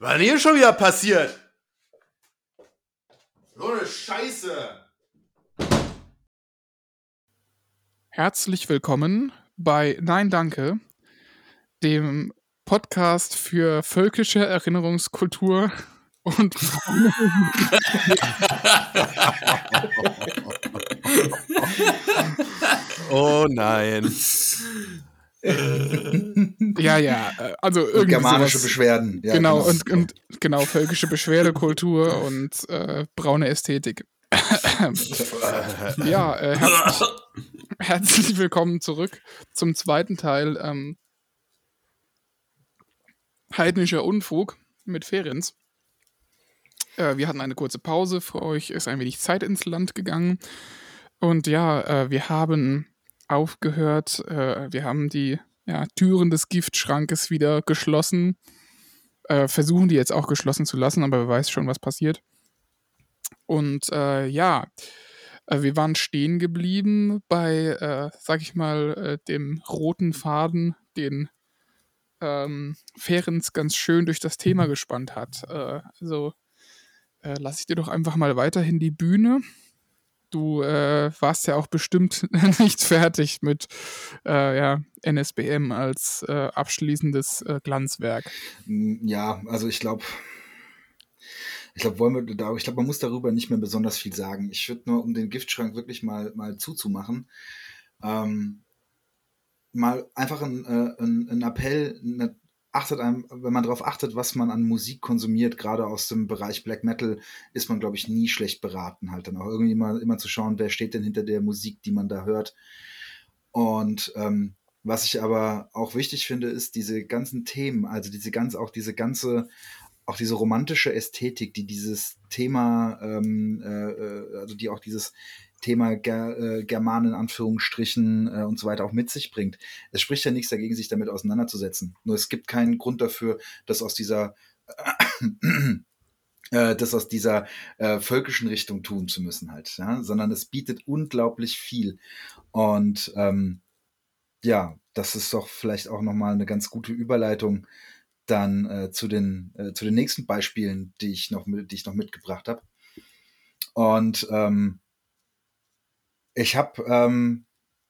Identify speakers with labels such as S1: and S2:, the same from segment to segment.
S1: Was denn hier schon wieder passiert? So eine Scheiße.
S2: Herzlich willkommen bei Nein Danke, dem Podcast für völkische Erinnerungskultur und
S1: Oh nein.
S2: Ja, ja, äh, also irgendwie
S3: germanische
S2: sowas.
S3: Beschwerden. Ja,
S2: genau, und, und genau, völkische Beschwerdekultur und äh, braune Ästhetik. ja, äh, herzlich, herzlich willkommen zurück zum zweiten Teil ähm, Heidnischer Unfug mit Ferenz. Äh, wir hatten eine kurze Pause, für euch ist ein wenig Zeit ins Land gegangen. Und ja, äh, wir haben aufgehört, äh, wir haben die ja, Türen des Giftschrankes wieder geschlossen. Äh, versuchen die jetzt auch geschlossen zu lassen, aber wer weiß schon, was passiert. Und äh, ja, äh, wir waren stehen geblieben bei, äh, sag ich mal, äh, dem roten Faden, den ähm, Ferenc ganz schön durch das Thema gespannt hat. Also lasse ich dir doch einfach mal weiterhin die Bühne. Du äh, warst ja auch bestimmt nicht fertig mit äh, ja, NSBM als äh, abschließendes äh, Glanzwerk.
S3: Ja, also ich glaube, ich glaube, wollen man muss darüber nicht mehr besonders viel sagen. Ich würde nur, um den Giftschrank wirklich mal, mal zuzumachen, ähm, mal einfach ein, äh, ein, ein Appell, eine, achtet einem, wenn man darauf achtet, was man an Musik konsumiert, gerade aus dem Bereich Black Metal, ist man, glaube ich, nie schlecht beraten, halt dann auch irgendwie immer, immer zu schauen, wer steht denn hinter der Musik, die man da hört. Und ähm, was ich aber auch wichtig finde, ist diese ganzen Themen, also diese ganz, auch diese ganze, auch diese romantische Ästhetik, die dieses Thema, ähm, äh, äh, also die auch dieses Thema Ger äh, Germanen Anführungsstrichen äh, und so weiter auch mit sich bringt. Es spricht ja nichts dagegen, sich damit auseinanderzusetzen. Nur es gibt keinen Grund dafür, dass aus dieser äh, das aus dieser äh, völkischen Richtung tun zu müssen halt, ja? sondern es bietet unglaublich viel. Und ähm, ja, das ist doch vielleicht auch nochmal eine ganz gute Überleitung dann äh, zu, den, äh, zu den nächsten Beispielen, die ich noch, mit, die ich noch mitgebracht habe. Und ähm, ich habe, ähm,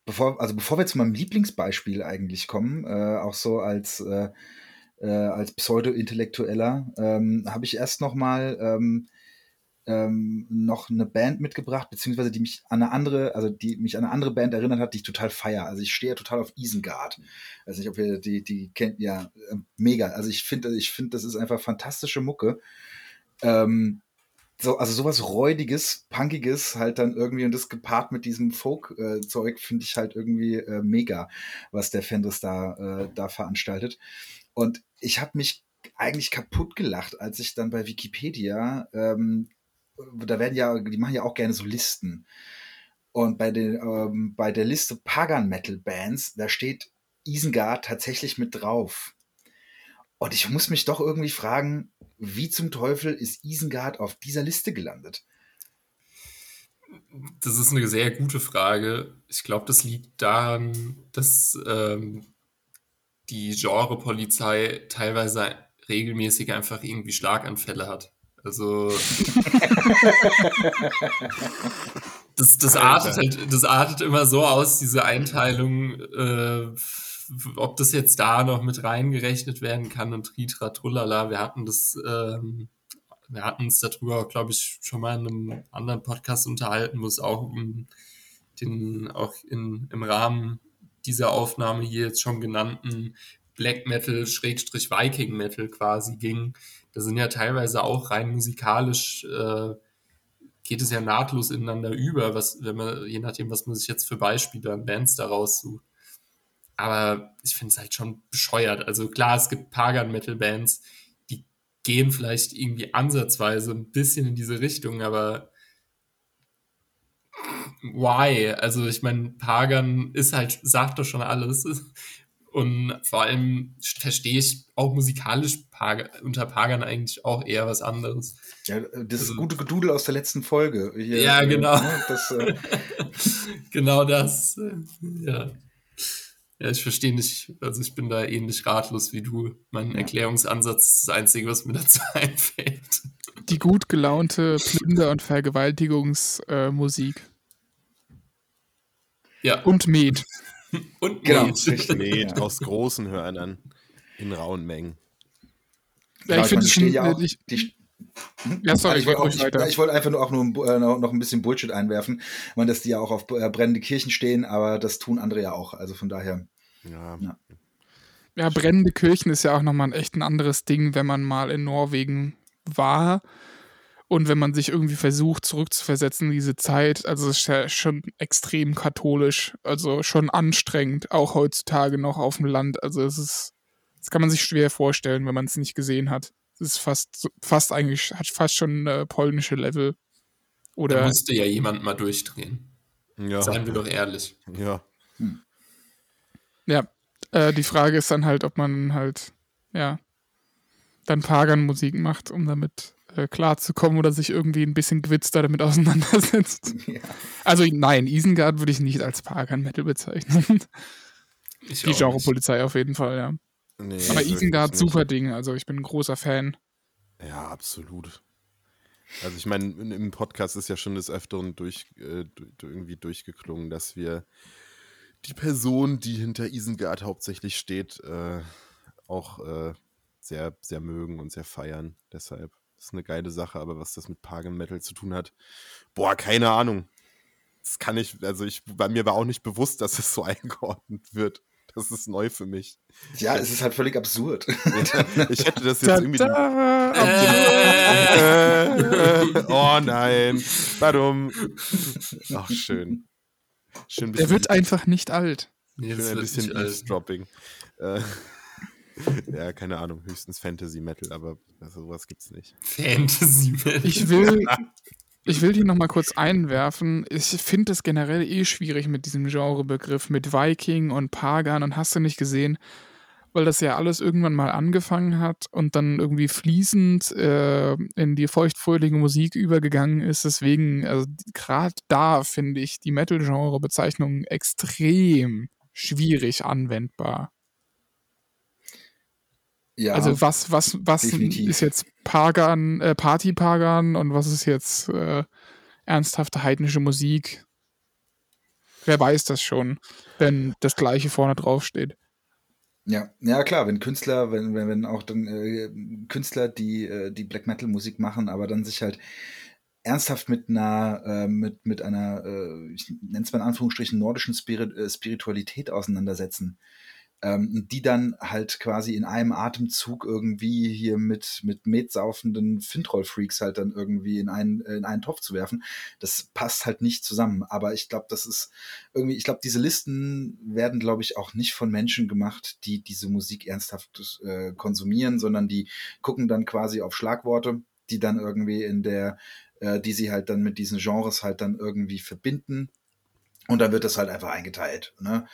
S3: bevor, also bevor wir zu meinem Lieblingsbeispiel eigentlich kommen, äh, auch so als, äh, äh, als Pseudo-Intellektueller, ähm, habe ich erst noch mal ähm, ähm, noch eine Band mitgebracht, beziehungsweise die mich an eine andere, also die mich an eine andere Band erinnert hat, die ich total feier. Also ich stehe ja total auf Isengard. Weiß nicht, ob ihr die, die kennt, ja, äh, mega. Also ich finde, ich finde, das ist einfach fantastische Mucke. Ähm, so, also sowas räudiges, punkiges halt dann irgendwie und das gepaart mit diesem Folk-Zeug finde ich halt irgendwie äh, mega, was der Fendris da, äh, da veranstaltet. Und ich habe mich eigentlich kaputt gelacht, als ich dann bei Wikipedia, ähm, da werden ja, die machen ja auch gerne so Listen. Und bei, den, ähm, bei der Liste Pagan Metal Bands, da steht Isengard tatsächlich mit drauf. Und ich muss mich doch irgendwie fragen, wie zum Teufel ist Isengard auf dieser Liste gelandet?
S4: Das ist eine sehr gute Frage. Ich glaube, das liegt daran, dass ähm, die Genre-Polizei teilweise regelmäßig einfach irgendwie Schlaganfälle hat. Also das, das, artet halt, das artet immer so aus, diese Einteilung, äh, ob das jetzt da noch mit reingerechnet werden kann und Tritra Trullala. Wir hatten das, ähm, wir hatten uns darüber, glaube ich, schon mal in einem anderen Podcast unterhalten, wo es auch um den, auch in, im Rahmen dieser Aufnahme hier jetzt schon genannten Black Metal, Schrägstrich Viking Metal quasi ging. Da sind ja teilweise auch rein musikalisch, äh, geht es ja nahtlos ineinander über, was, wenn man, je nachdem, was man sich jetzt für Beispiele an Bands daraus sucht. Aber ich finde es halt schon bescheuert. Also klar, es gibt Pagan-Metal-Bands, die gehen vielleicht irgendwie ansatzweise ein bisschen in diese Richtung, aber why? Also ich meine, Pagan ist halt, sagt doch schon alles. Und vor allem verstehe ich auch musikalisch Pagan, unter Pagan eigentlich auch eher was anderes.
S3: Ja, das ist gute Gedudel aus der letzten Folge. Hier,
S4: Ja,
S3: äh,
S4: genau.
S3: ne, Das, äh,
S4: genau das. äh, Ja. Ja, ich verstehe nicht, also ich bin da ähnlich ratlos wie du. Mein
S3: Ja.
S4: Erklärungsansatz ist das Einzige, was mir dazu einfällt.
S2: Die gut gelaunte Plünder- und Vergewaltigungsmusik.
S4: Ja,
S2: und Met.
S4: und
S3: Genau.
S1: Nee,
S3: Ja.
S1: aus großen Hörnern. In rauen Mengen.
S2: Ja,
S3: Genau,
S2: ich finde es schon.
S3: ja auch,
S2: ich,
S3: die?
S2: Ja, sorry,
S3: ich wollte ich, ich wollte einfach nur auch nur äh, noch ein bisschen Bullshit einwerfen, ich meine, dass die ja auch auf äh, brennende Kirchen stehen, aber das tun andere ja auch. Also von daher.
S1: Ja.
S3: Ja.
S2: Ja, brennende Kirchen ist ja auch nochmal ein echt ein anderes Ding, wenn man mal in Norwegen war und wenn man sich irgendwie versucht, zurückzuversetzen in diese Zeit. Also es ist ja schon extrem katholisch, also schon anstrengend, auch heutzutage noch auf dem Land. Also es ist, das kann man sich schwer vorstellen, wenn man es nicht gesehen hat. Ist fast, fast eigentlich, hat fast schon äh, polnische Level.
S4: Da
S2: Oder
S4: musste ja jemand mal durchdrehen.
S1: Ja.
S4: Seien wir doch ehrlich.
S1: ja.
S2: Ja, äh, die Frage ist dann halt, ob man halt, ja, dann Pagan-Musik macht, um damit äh, klarzukommen oder sich irgendwie ein bisschen gewitzter damit auseinandersetzt.
S3: Ja.
S2: Also nein, Isengard würde ich nicht als Pagan-Metal bezeichnen.
S4: Ich
S2: Die Genre-Polizei auf jeden Fall, ja.
S1: Nee,
S2: Aber Isengard, super Ding, also ich bin ein großer Fan.
S1: Ja, absolut. Also ich meine, in- im Podcast ist ja schon des Öfteren durch, äh, irgendwie durchgeklungen, dass wir die Person, die hinter Isengard hauptsächlich steht, äh, auch äh, sehr, sehr mögen und sehr feiern. Deshalb ist eine geile Sache, aber was das mit Pagan Metal zu tun hat, boah, keine Ahnung. Das kann ich, also ich, bei mir war auch nicht bewusst, dass es so eingeordnet wird. Das ist neu für mich.
S3: ja, es ist halt völlig absurd.
S1: Ich hätte das jetzt irgendwie.
S4: Äh,
S1: Äh, oh nein. Warum? Ach, schön. Schön
S2: der wird einfach nicht alt.
S1: Schön ein
S4: wird
S1: bisschen
S4: nicht alt.
S1: Eavesdropping. Äh, ja, keine Ahnung. Höchstens Fantasy Metal, aber sowas gibt's nicht.
S4: Fantasy -Metal.
S2: Ich will, ich will die nochmal kurz einwerfen. Ich finde es generell eh schwierig mit diesem Genrebegriff, mit Viking und Pagan und hast du nicht gesehen, weil das ja alles irgendwann mal angefangen hat und dann irgendwie fließend äh, in die feuchtfröhliche Musik übergegangen ist. Deswegen, also gerade da finde ich die Metal-Genre-Bezeichnung extrem schwierig anwendbar.
S3: Ja,
S2: Also was, was, was
S3: definitiv.
S2: ist jetzt Pagan, äh, Party-Pagan und was ist jetzt äh, ernsthafte heidnische Musik? Wer weiß das schon, wenn das gleiche vorne drauf steht.
S3: Ja, ja klar, wenn Künstler, wenn, wenn, wenn auch dann äh, Künstler, die, äh, die Black Metal Musik machen, aber dann sich halt ernsthaft mit einer, äh, mit, mit einer, äh, ich nenne es mal in Anführungsstrichen, nordischen Spirit, äh, Spiritualität auseinandersetzen. Ähm, die dann halt quasi in einem Atemzug irgendwie hier mit, mit metsaufenden Fintroll-Freaks halt dann irgendwie in einen, in einen Topf zu werfen, das passt halt nicht zusammen. Aber ich glaube, das ist irgendwie, ich glaube, diese Listen werden, glaube ich, auch nicht von Menschen gemacht, die diese Musik ernsthaft äh, konsumieren, sondern die gucken dann quasi auf Schlagworte, die dann irgendwie in der, äh, die sie halt dann mit diesen Genres halt dann irgendwie verbinden. Und dann wird das halt einfach eingeteilt. Ne?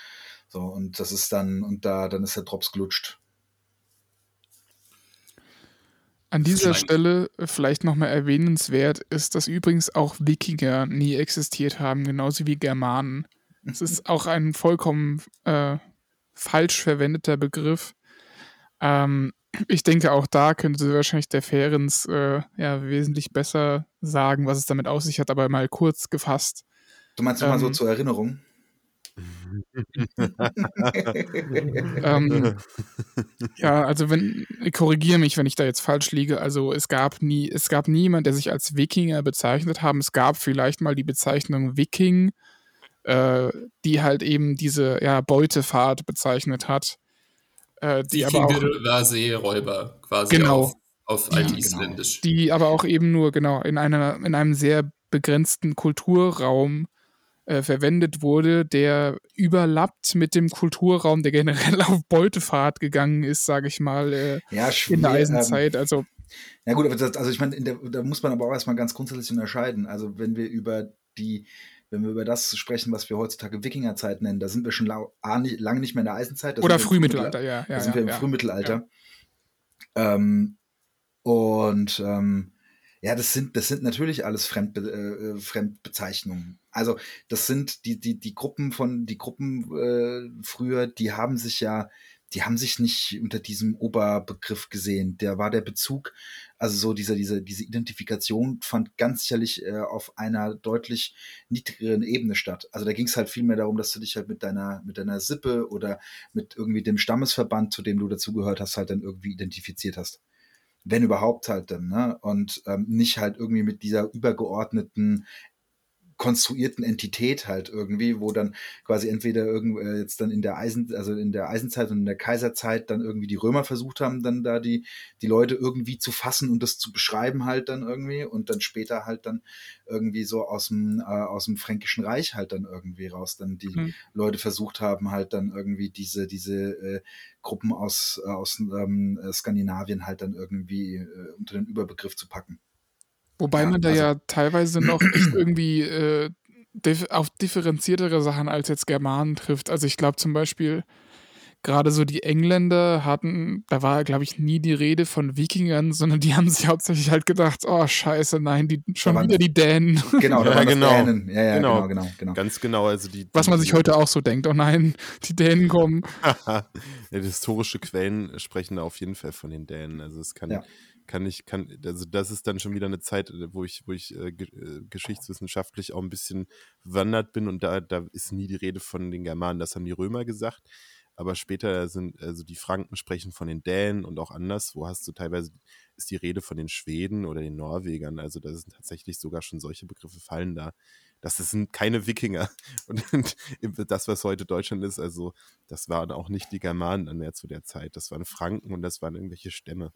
S3: So, und das ist dann, und da, dann ist der Drops glutscht.
S2: An dieser Stelle vielleicht nochmal erwähnenswert ist, dass übrigens auch Wikinger nie existiert haben, genauso wie Germanen. Es ist auch ein vollkommen äh, falsch verwendeter Begriff. Ähm, ich denke, auch da könnte wahrscheinlich der Ferens äh, ja, wesentlich besser sagen, was es damit auf sich hat, aber mal kurz gefasst.
S3: Du meinst nochmal so
S2: Ähm,
S3: zur Erinnerung?
S2: Ähm, ja, also wenn, korrigiere mich, wenn ich da jetzt falsch liege. Also es gab nie, es gab niemand, der sich als Wikinger bezeichnet haben. Es gab vielleicht mal die Bezeichnung Viking, äh, die halt eben diese ja, Beutefahrt bezeichnet hat. Äh, die, aber auch,
S4: war Seeräuber quasi
S2: Genau.
S4: auf, auf
S2: Die-
S4: Altisländisch.
S2: die aber auch eben nur, genau, in einer, in einem sehr begrenzten Kulturraum äh, verwendet wurde, der überlappt mit dem Kulturraum, der generell auf Beutefahrt gegangen ist, sage ich mal, äh,
S3: ja,
S2: in der
S3: Ähm,
S2: Eisenzeit. Also
S3: Ja gut, aber das, also ich meine, der- da muss man aber auch erstmal ganz grundsätzlich unterscheiden. Also wenn wir über die, wenn wir über das sprechen, was wir heutzutage Wikingerzeit nennen, da sind wir schon lau- A, nicht- lange nicht mehr in der Eisenzeit. da
S2: Oder
S3: sind wir im
S2: Frühmittelalter, ja. ja
S3: Da sind wir im
S2: ja.
S3: Frühmittelalter. Ähm, und ähm, Ja, das sind, das sind natürlich alles Fremdbe äh, Fremdbezeichnungen. Also das sind die, die, die Gruppen von, die Gruppen äh, früher, die haben sich ja, die haben sich nicht unter diesem Oberbegriff gesehen. Der war der Bezug, also so diese, diese, diese Identifikation fand ganz sicherlich äh, auf einer deutlich niedrigeren Ebene statt. Also da ging es halt viel mehr darum, dass du dich halt mit deiner, mit deiner Sippe oder mit irgendwie dem Stammesverband, zu dem du dazugehört hast, halt dann irgendwie identifiziert hast wenn überhaupt halt dann, ne? Und ähm, nicht halt irgendwie mit dieser übergeordneten konstruierten Entität halt irgendwie, wo dann quasi entweder irgend äh, jetzt dann in der Eisen, also in der Eisenzeit und in der Kaiserzeit dann irgendwie die Römer versucht haben, dann da die, die Leute irgendwie zu fassen und das zu beschreiben halt dann irgendwie und dann später halt dann irgendwie so aus dem, äh, aus dem Fränkischen Reich halt dann irgendwie raus, dann die mhm. Leute versucht haben halt dann irgendwie diese, diese äh, Gruppen aus, äh, aus ähm, Skandinavien halt dann irgendwie äh, unter den Überbegriff zu packen.
S2: Wobei ja, man da also, ja teilweise noch irgendwie äh, dif auf differenziertere Sachen als jetzt Germanen trifft. Also ich glaube zum Beispiel, gerade so die Engländer hatten, da war, glaube ich, nie die Rede von Wikingern, sondern die haben sich hauptsächlich halt gedacht, oh scheiße, nein, die, schon wieder die Dänen.
S3: Genau,
S1: da
S3: ja,
S1: genau.
S3: Dänen. Ja, ja,
S1: genau.
S3: genau, genau, genau.
S1: Ganz genau, also die.
S2: Was man sich heute auch so denkt, oh nein, die Dänen kommen.
S1: ja, historische Quellen sprechen da auf jeden Fall von den Dänen. Also es kann, ja kann ich, kann, also das ist dann schon wieder eine Zeit, äh, wo ich, wo ich äh, äh, geschichtswissenschaftlich auch ein bisschen wandert bin und da, da ist nie die Rede von den Germanen, das haben die Römer gesagt. Aber später sind, also die Franken sprechen von den Dänen und auch anders, wo hast du teilweise, ist die Rede von den Schweden oder den Norwegern. Also da sind tatsächlich sogar schon solche Begriffe fallen da. Das sind keine Wikinger. Und das, was heute Deutschland ist, also das waren auch nicht die Germanen dann mehr zu der Zeit. Das waren Franken und das waren irgendwelche Stämme.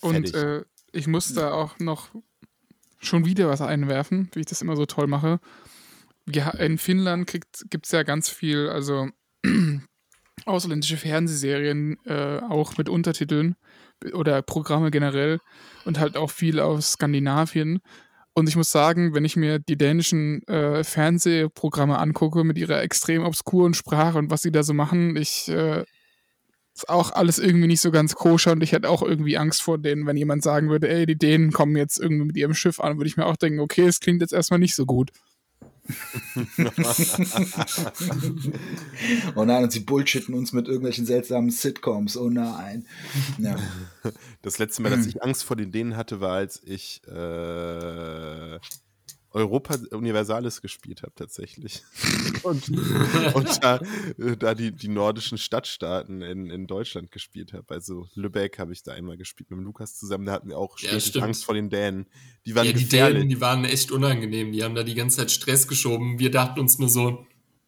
S2: Und äh, ich muss da auch noch schon wieder was einwerfen, wie ich das immer so toll mache. In Finnland gibt es ja ganz viel, also ausländische Fernsehserien, äh, auch mit Untertiteln oder Programme generell und halt auch viel aus Skandinavien. Und ich muss sagen, wenn ich mir die dänischen äh, Fernsehprogramme angucke mit ihrer extrem obskuren Sprache und was sie da so machen, ich äh, ist auch alles irgendwie nicht so ganz koscher und ich hätte auch irgendwie Angst vor denen, wenn jemand sagen würde, ey, die Dänen kommen jetzt irgendwie mit ihrem Schiff an, würde ich mir auch denken, okay, es klingt jetzt erstmal nicht so gut.
S3: oh nein, und sie bullshitten uns mit irgendwelchen seltsamen Sitcoms. Oh nein. Ja.
S1: Das letzte Mal, dass ich Angst vor den Dänen hatte, war, als ich äh, Europa Universalis gespielt habe tatsächlich. und, und da, äh, da die, die nordischen Stadtstaaten in, in Deutschland gespielt habe. Also Lübeck habe ich da einmal gespielt mit dem Lukas zusammen. Da hatten wir auch ja, Angst vor den Dänen. Die waren
S4: ja, die gefährlich. Dänen, die waren echt unangenehm. Die haben da die ganze Zeit Stress geschoben. Wir dachten uns nur so,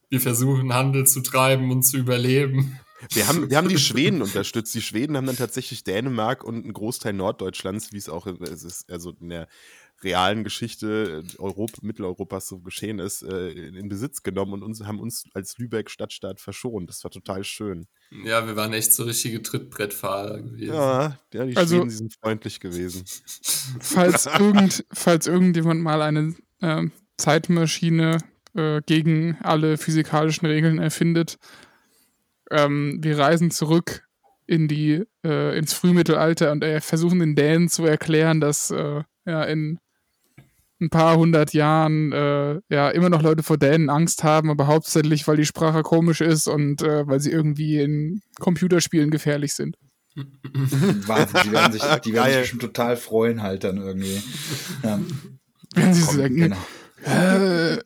S4: wir versuchen Handel zu treiben und zu überleben.
S1: Wir haben, wir haben die Schweden unterstützt. Die Schweden haben dann tatsächlich Dänemark und einen Großteil Norddeutschlands, wie es auch es ist, also in der realen Geschichte äh, Europa, Mitteleuropas so geschehen ist, äh, in Besitz genommen und uns, haben uns als Lübeck Stadtstaat verschont. Das war total schön.
S4: Ja, wir waren echt so richtige Trittbrettfahrer gewesen.
S1: Ja, ja die also, Schweden, die sind freundlich gewesen.
S2: Falls, irgend, falls irgendjemand mal eine äh, Zeitmaschine äh, gegen alle physikalischen Regeln erfindet, ähm, wir reisen zurück in die, äh, ins Frühmittelalter und äh, versuchen den Dänen zu erklären, dass äh, ja in ein paar hundert Jahren äh, ja immer noch Leute vor Dänen Angst haben, aber hauptsächlich, weil die Sprache komisch ist und äh, weil sie irgendwie in Computerspielen gefährlich sind.
S3: Wahnsinn, die werden sich, die werden sich bestimmt total freuen halt dann irgendwie. Ja.
S2: Wenn sie Komm, sagen, genau. äh,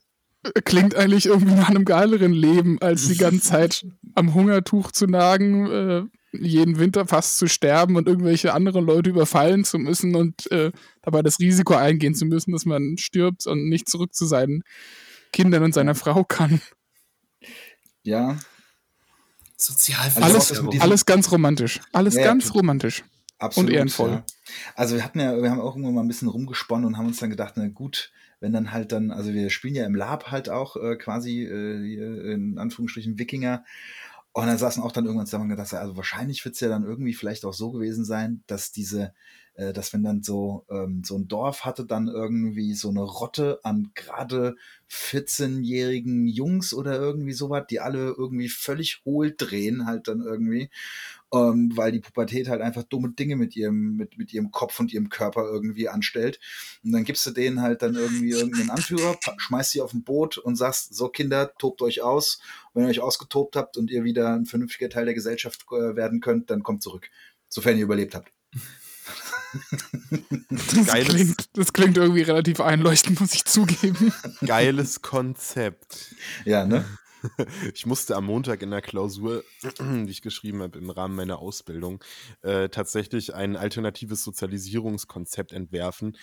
S2: klingt eigentlich irgendwie nach einem geileren Leben, als die ganze Zeit am Hungertuch zu nagen, äh, jeden Winter fast zu sterben und irgendwelche anderen Leute überfallen zu müssen und äh, dabei das Risiko eingehen zu müssen, dass man stirbt und nicht zurück zu seinen Kindern und seiner Frau kann.
S3: Ja.
S2: Sozialversicherung. Alles, alles ganz romantisch. Alles ja, ganz romantisch. Absolut, und ehrenvoll. Ja.
S3: Also wir hatten ja, wir haben auch irgendwann mal ein bisschen rumgesponnen und haben uns dann gedacht, na gut, wenn dann halt dann, also wir spielen ja im Lab halt auch äh, quasi äh, in Anführungsstrichen Wikinger und dann saßen auch dann irgendwann zusammen und gedacht, also wahrscheinlich wird es ja dann irgendwie vielleicht auch so gewesen sein, dass diese, äh, dass wenn dann so, ähm, so ein Dorf hatte dann irgendwie so eine Rotte an gerade 14-jährigen Jungs oder irgendwie sowas, die alle irgendwie völlig hohl drehen halt dann irgendwie ähm, weil die Pubertät halt einfach dumme Dinge mit ihrem, mit, mit ihrem Kopf und ihrem Körper irgendwie anstellt. Und dann gibst du denen halt dann irgendwie irgendeinen Anführer, schmeißt sie auf ein Boot und sagst, so Kinder, tobt euch aus. Wenn ihr euch ausgetobt habt und ihr wieder ein vernünftiger Teil der Gesellschaft äh, werden könnt, dann kommt zurück. Sofern ihr überlebt habt.
S2: Das klingt, das klingt irgendwie relativ einleuchtend, muss ich zugeben.
S1: Geiles Konzept.
S3: Ja, ne?
S1: Ich musste am Montag in der Klausur, die ich geschrieben habe im Rahmen meiner Ausbildung, äh, tatsächlich ein alternatives Sozialisierungskonzept entwerfen.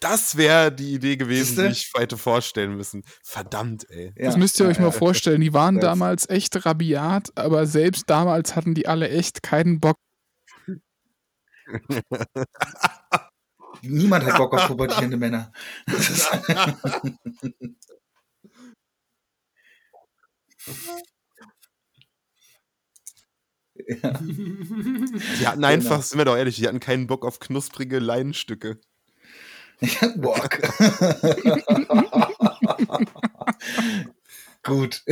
S1: Das wäre die Idee gewesen, die ich hätte vorstellen müssen. Verdammt, ey.
S3: Ja,
S2: das müsst ihr euch mal vorstellen. Die waren damals echt rabiat, aber selbst damals hatten die alle echt keinen Bock.
S3: Niemand hat Bock auf pubertierende Männer. Ja.
S1: Die hatten
S3: Genau.
S1: einfach, sind wir doch ehrlich, die hatten keinen Bock auf knusprige Leinenstücke.
S3: Bock. Gut.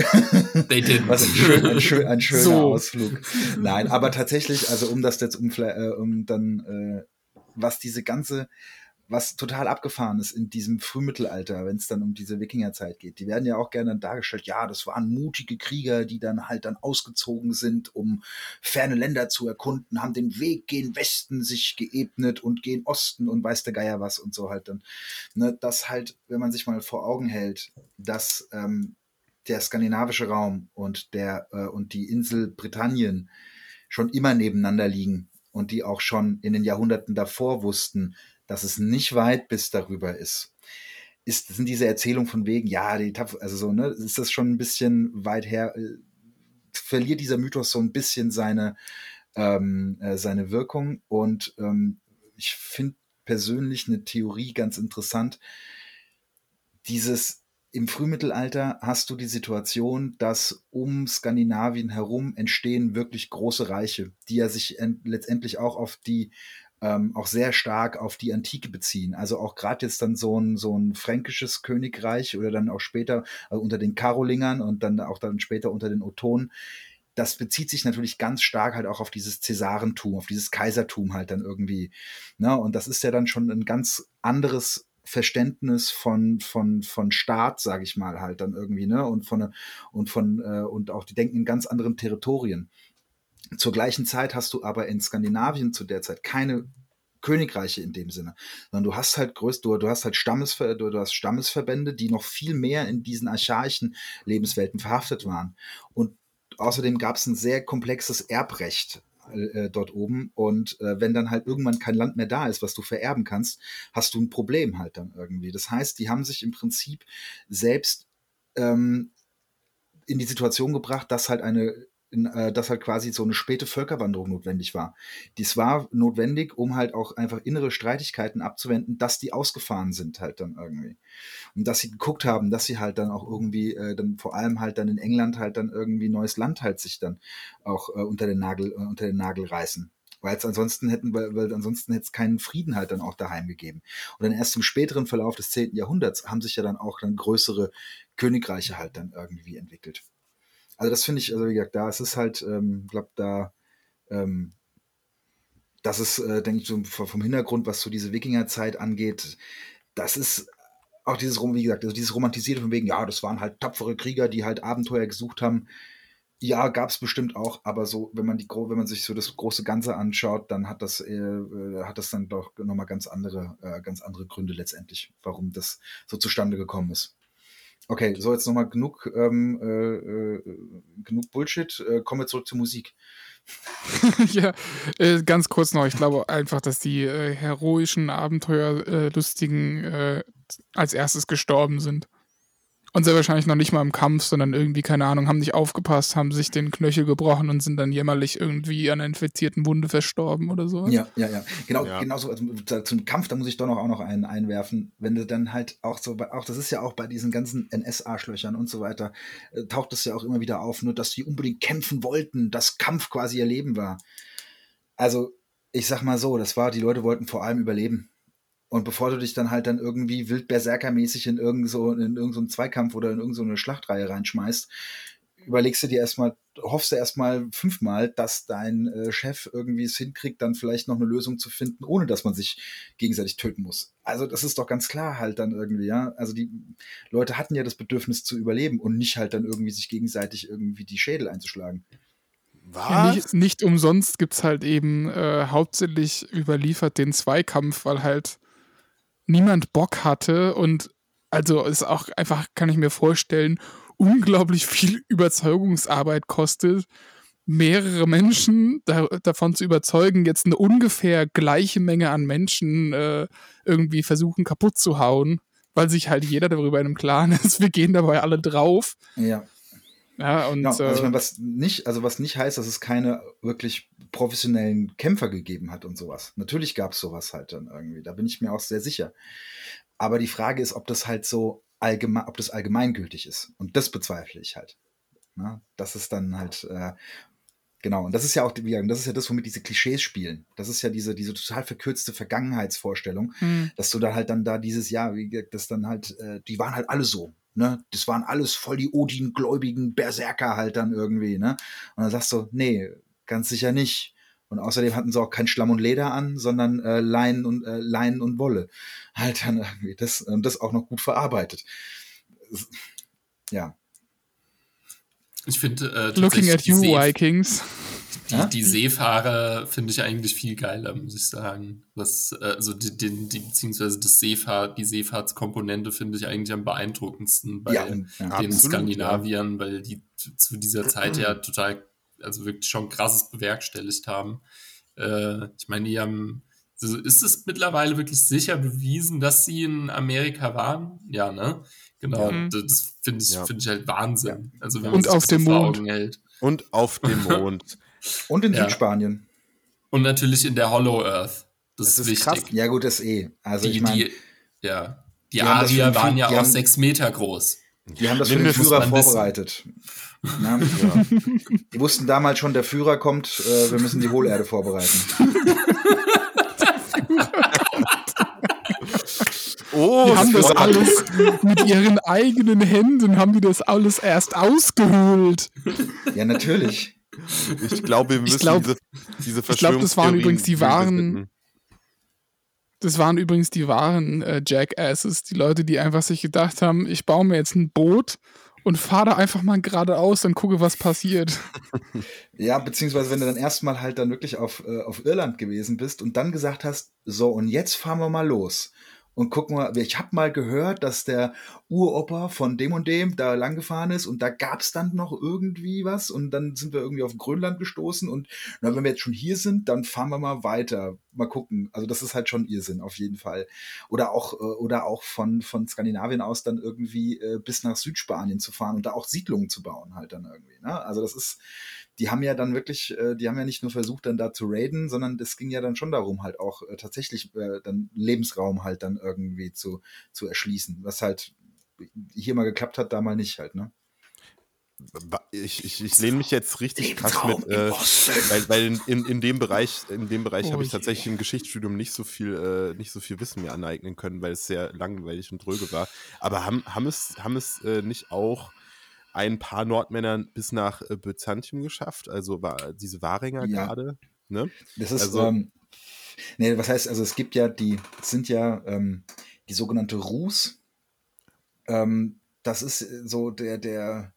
S4: They didn't.
S3: Was ein, schön, ein, schön, ein schöner
S2: So.
S3: Ausflug. Nein, aber tatsächlich, also um das jetzt um, äh, um dann, äh, was diese ganze, was total abgefahren ist in diesem Frühmittelalter, wenn es dann um diese Wikingerzeit geht. Die werden ja auch gerne dargestellt, ja, das waren mutige Krieger, die dann halt dann ausgezogen sind, um ferne Länder zu erkunden, haben den Weg gen Westen sich geebnet und gen Osten und weiß der Geier was und so halt dann. Ne, das halt, wenn man sich mal vor Augen hält, dass ähm, der skandinavische Raum und der äh, und die Insel Britannien schon immer nebeneinander liegen und die auch schon in den Jahrhunderten davor wussten, dass es nicht weit bis darüber ist. Ist sind diese Erzählung von wegen, ja, die also so, ne, ist das schon ein bisschen weit her, äh, verliert dieser Mythos so ein bisschen seine ähm, äh, seine Wirkung und ähm, ich finde persönlich eine Theorie ganz interessant. Dieses im Frühmittelalter hast du die Situation, dass um Skandinavien herum entstehen wirklich große Reiche, die ja sich letztendlich auch auf die ähm, auch sehr stark auf die Antike beziehen. Also auch gerade jetzt dann so ein, so ein fränkisches Königreich oder dann auch später äh, unter den Karolingern und dann auch dann später unter den Ottonen. Das bezieht sich natürlich ganz stark halt auch auf dieses Cäsarentum, auf dieses Kaisertum halt dann irgendwie. Ne? Und das ist ja dann schon ein ganz anderes Verständnis von, von, von Staat, sage ich mal, halt dann irgendwie, ne? Und von und von äh, und auch die denken in ganz anderen Territorien. Zur gleichen Zeit hast du aber in Skandinavien zu der Zeit keine Königreiche in dem Sinne, sondern du hast halt größt, du, du hast halt Stammesver, du, du hast Stammesverbände, die noch viel mehr in diesen archaischen Lebenswelten verhaftet waren. Und außerdem gab es ein sehr komplexes Erbrecht äh, dort oben. Und äh, wenn dann halt irgendwann kein Land mehr da ist, was du vererben kannst, hast du ein Problem halt dann irgendwie. Das heißt, die haben sich im Prinzip selbst ähm, in die Situation gebracht, dass halt eine in, äh, dass halt quasi so eine späte Völkerwanderung notwendig war. Dies war notwendig, um halt auch einfach innere Streitigkeiten abzuwenden, dass die ausgefahren sind halt dann irgendwie. Und dass sie geguckt haben, dass sie halt dann auch irgendwie, äh, dann vor allem halt dann in England halt dann irgendwie neues Land halt sich dann auch äh, unter den Nagel, äh, unter den Nagel reißen. Weil es ansonsten hätten, weil, weil ansonsten hätte es keinen Frieden halt dann auch daheim gegeben. Und dann erst im späteren Verlauf des 10. Jahrhunderts haben sich ja dann auch dann größere Königreiche halt dann irgendwie entwickelt. Also das finde ich, also wie gesagt, da ist es halt, ähm, glaube da, ähm, das ist, äh, denke ich, so vom Hintergrund, was so diese Wikingerzeit angeht, das ist auch dieses, wie gesagt, also dieses Romantisierte von wegen, ja, das waren halt tapfere Krieger, die halt Abenteuer gesucht haben. Ja, gab es bestimmt auch, aber so, wenn man die, wenn man sich so das große Ganze anschaut, dann hat das, äh, äh, hat das dann doch nochmal ganz andere, äh, ganz andere Gründe letztendlich, warum das so zustande gekommen ist. Okay, so jetzt nochmal genug, ähm, äh, äh, genug Bullshit. Äh, kommen wir zurück zur Musik.
S2: ja, äh, ganz kurz noch. Ich glaube einfach, dass die äh, heroischen, abenteuerlustigen äh, als erstes gestorben sind. Und sehr wahrscheinlich noch nicht mal im Kampf, sondern irgendwie, keine Ahnung, haben nicht aufgepasst, haben sich den Knöchel gebrochen und sind dann jämmerlich irgendwie an einer infizierten Wunde verstorben oder so.
S3: Ja, ja, ja. Genau,
S1: Ja.
S3: genauso also, zum Kampf, da muss ich doch noch auch noch einen einwerfen. Wenn du dann halt auch so, bei, auch das ist ja auch bei diesen ganzen NS-Arschlöchern und so weiter, äh, taucht es ja auch immer wieder auf, nur dass die unbedingt kämpfen wollten, dass Kampf quasi ihr Leben war. Also, ich sag mal so, das war, die Leute wollten vor allem überleben. Und bevor du dich dann halt dann irgendwie wild berserkermäßig in irgend so, in irgendeinen Zweikampf oder in irgendeine Schlachtreihe reinschmeißt, überlegst du dir erstmal, hoffst du erstmal fünfmal, dass dein äh, Chef irgendwie es hinkriegt, dann vielleicht noch eine Lösung zu finden, ohne dass man sich gegenseitig töten muss. Also das ist doch ganz klar halt dann irgendwie, ja. Also die Leute hatten ja das Bedürfnis zu überleben und nicht halt dann irgendwie sich gegenseitig irgendwie die Schädel einzuschlagen.
S2: Was? Ja, nicht, nicht, umsonst gibt es halt eben äh, hauptsächlich überliefert den Zweikampf, weil halt niemand Bock hatte und also ist auch einfach, kann ich mir vorstellen, unglaublich viel Überzeugungsarbeit kostet, mehrere Menschen da, davon zu überzeugen, jetzt eine ungefähr gleiche Menge an Menschen äh, irgendwie versuchen kaputt zu hauen, weil sich halt jeder darüber in einem Klaren ist, wir gehen dabei alle drauf.
S3: Ja.
S2: Ja, und.
S3: Ja, also ich meine, was nicht, also was nicht heißt, dass es keine wirklich professionellen Kämpfer gegeben hat und sowas. Natürlich gab es sowas halt dann irgendwie. Da bin ich mir auch sehr sicher. Aber die Frage ist, ob das halt so allgemein, ob das allgemeingültig ist. Und das bezweifle ich halt. Na, das ist dann halt, äh, genau, und das ist ja auch, das ist ja das, womit diese Klischees spielen. Das ist ja diese, diese total verkürzte Vergangenheitsvorstellung, hm. dass du da halt dann da dieses Jahr, wie das dann halt, äh, die waren halt alle so. Ne, das waren alles voll die Odin-gläubigen Berserker halt dann irgendwie, ne? Und dann sagst du, nee, ganz sicher nicht. Und außerdem hatten sie auch kein Schlamm und Leder an, sondern äh, Leinen und äh, Leinen und Wolle. Halt dann irgendwie das und das auch noch gut verarbeitet. Ja.
S4: Ich finde
S2: äh, Looking at you, Vikings.
S4: Die, die Seefahrer finde ich eigentlich viel geiler, muss ich sagen. Was, äh, also die, die, die, beziehungsweise das Seefahrt, die Seefahrtskomponente finde ich eigentlich am beeindruckendsten bei ja, den absolut, Skandinaviern, ja. weil die zu dieser Zeit ja total also wirklich schon krasses bewerkstelligt haben. Äh, ich meine, die haben, also ist es mittlerweile wirklich sicher bewiesen, dass sie in Amerika waren? Ja, ne? Genau, ja. das finde ich, ja. find ich halt Wahnsinn. Also,
S2: wenn Und auf dem Mond.
S1: Und auf dem Mond.
S3: Und in Südspanien.
S4: Und natürlich in der Hollow Earth. Das, das ist, wichtig. Krass.
S3: Ja, gut, das eh. Also
S4: die,
S3: ich mein,
S4: die, ja. Die, die Arier waren ja auch sechs Meter groß.
S3: Die haben das für den Führer vorbereitet. Na, ja. Die wussten damals schon, der Führer kommt, äh, wir müssen die Hohlerde vorbereiten.
S2: Oh, die haben das alles mit ihren eigenen Händen, haben die das alles erst ausgehöhlt.
S3: Ja, natürlich.
S1: Ich glaube, wir müssen ich
S2: glaub, diese, diese Ich glaube, das waren übrigens die wahren, das waren übrigens die wahren äh, Jackasses, die Leute, die einfach sich gedacht haben, ich baue mir jetzt ein Boot und fahre da einfach mal geradeaus und gucke, was passiert.
S3: Ja, beziehungsweise wenn du dann erstmal halt dann wirklich auf, äh, auf Irland gewesen bist und dann gesagt hast, so und jetzt fahren wir mal los und guck mal, ich habe mal gehört, dass der Uropa von dem und dem da lang gefahren ist und da gab es dann noch irgendwie was und dann sind wir irgendwie auf Grönland gestoßen und na, wenn wir jetzt schon hier sind, dann fahren wir mal weiter, mal gucken. Also das ist halt schon Irrsinn auf jeden Fall. Oder auch äh, oder auch von von Skandinavien aus dann irgendwie äh, bis nach Südspanien zu fahren und da auch Siedlungen zu bauen halt dann irgendwie. Ne? Also das ist die haben ja dann wirklich, äh, die haben ja nicht nur versucht, dann da zu raiden, sondern es ging ja dann schon darum, halt auch äh, tatsächlich äh, dann Lebensraum halt dann irgendwie zu, zu erschließen, was halt hier mal geklappt hat, da mal nicht halt, ne?
S1: Ich, ich, ich lehne mich jetzt richtig krass mit, äh, weil, weil in, in, in, dem Bereich, in dem Bereich oh, habe ich tatsächlich im Geschichtsstudium nicht so viel, äh, nicht so viel Wissen mir aneignen können, weil es sehr langweilig und dröge war. Aber haben, haben es, haben es äh, nicht auch ein paar Nordmännern bis nach äh, Byzantium geschafft, also war diese Waringer ja. gerade. Ne?
S3: Das ist, also, ähm, nee, was heißt, also es gibt ja die, sind ja ähm, die sogenannte Rus. Ähm, das ist äh, so der, der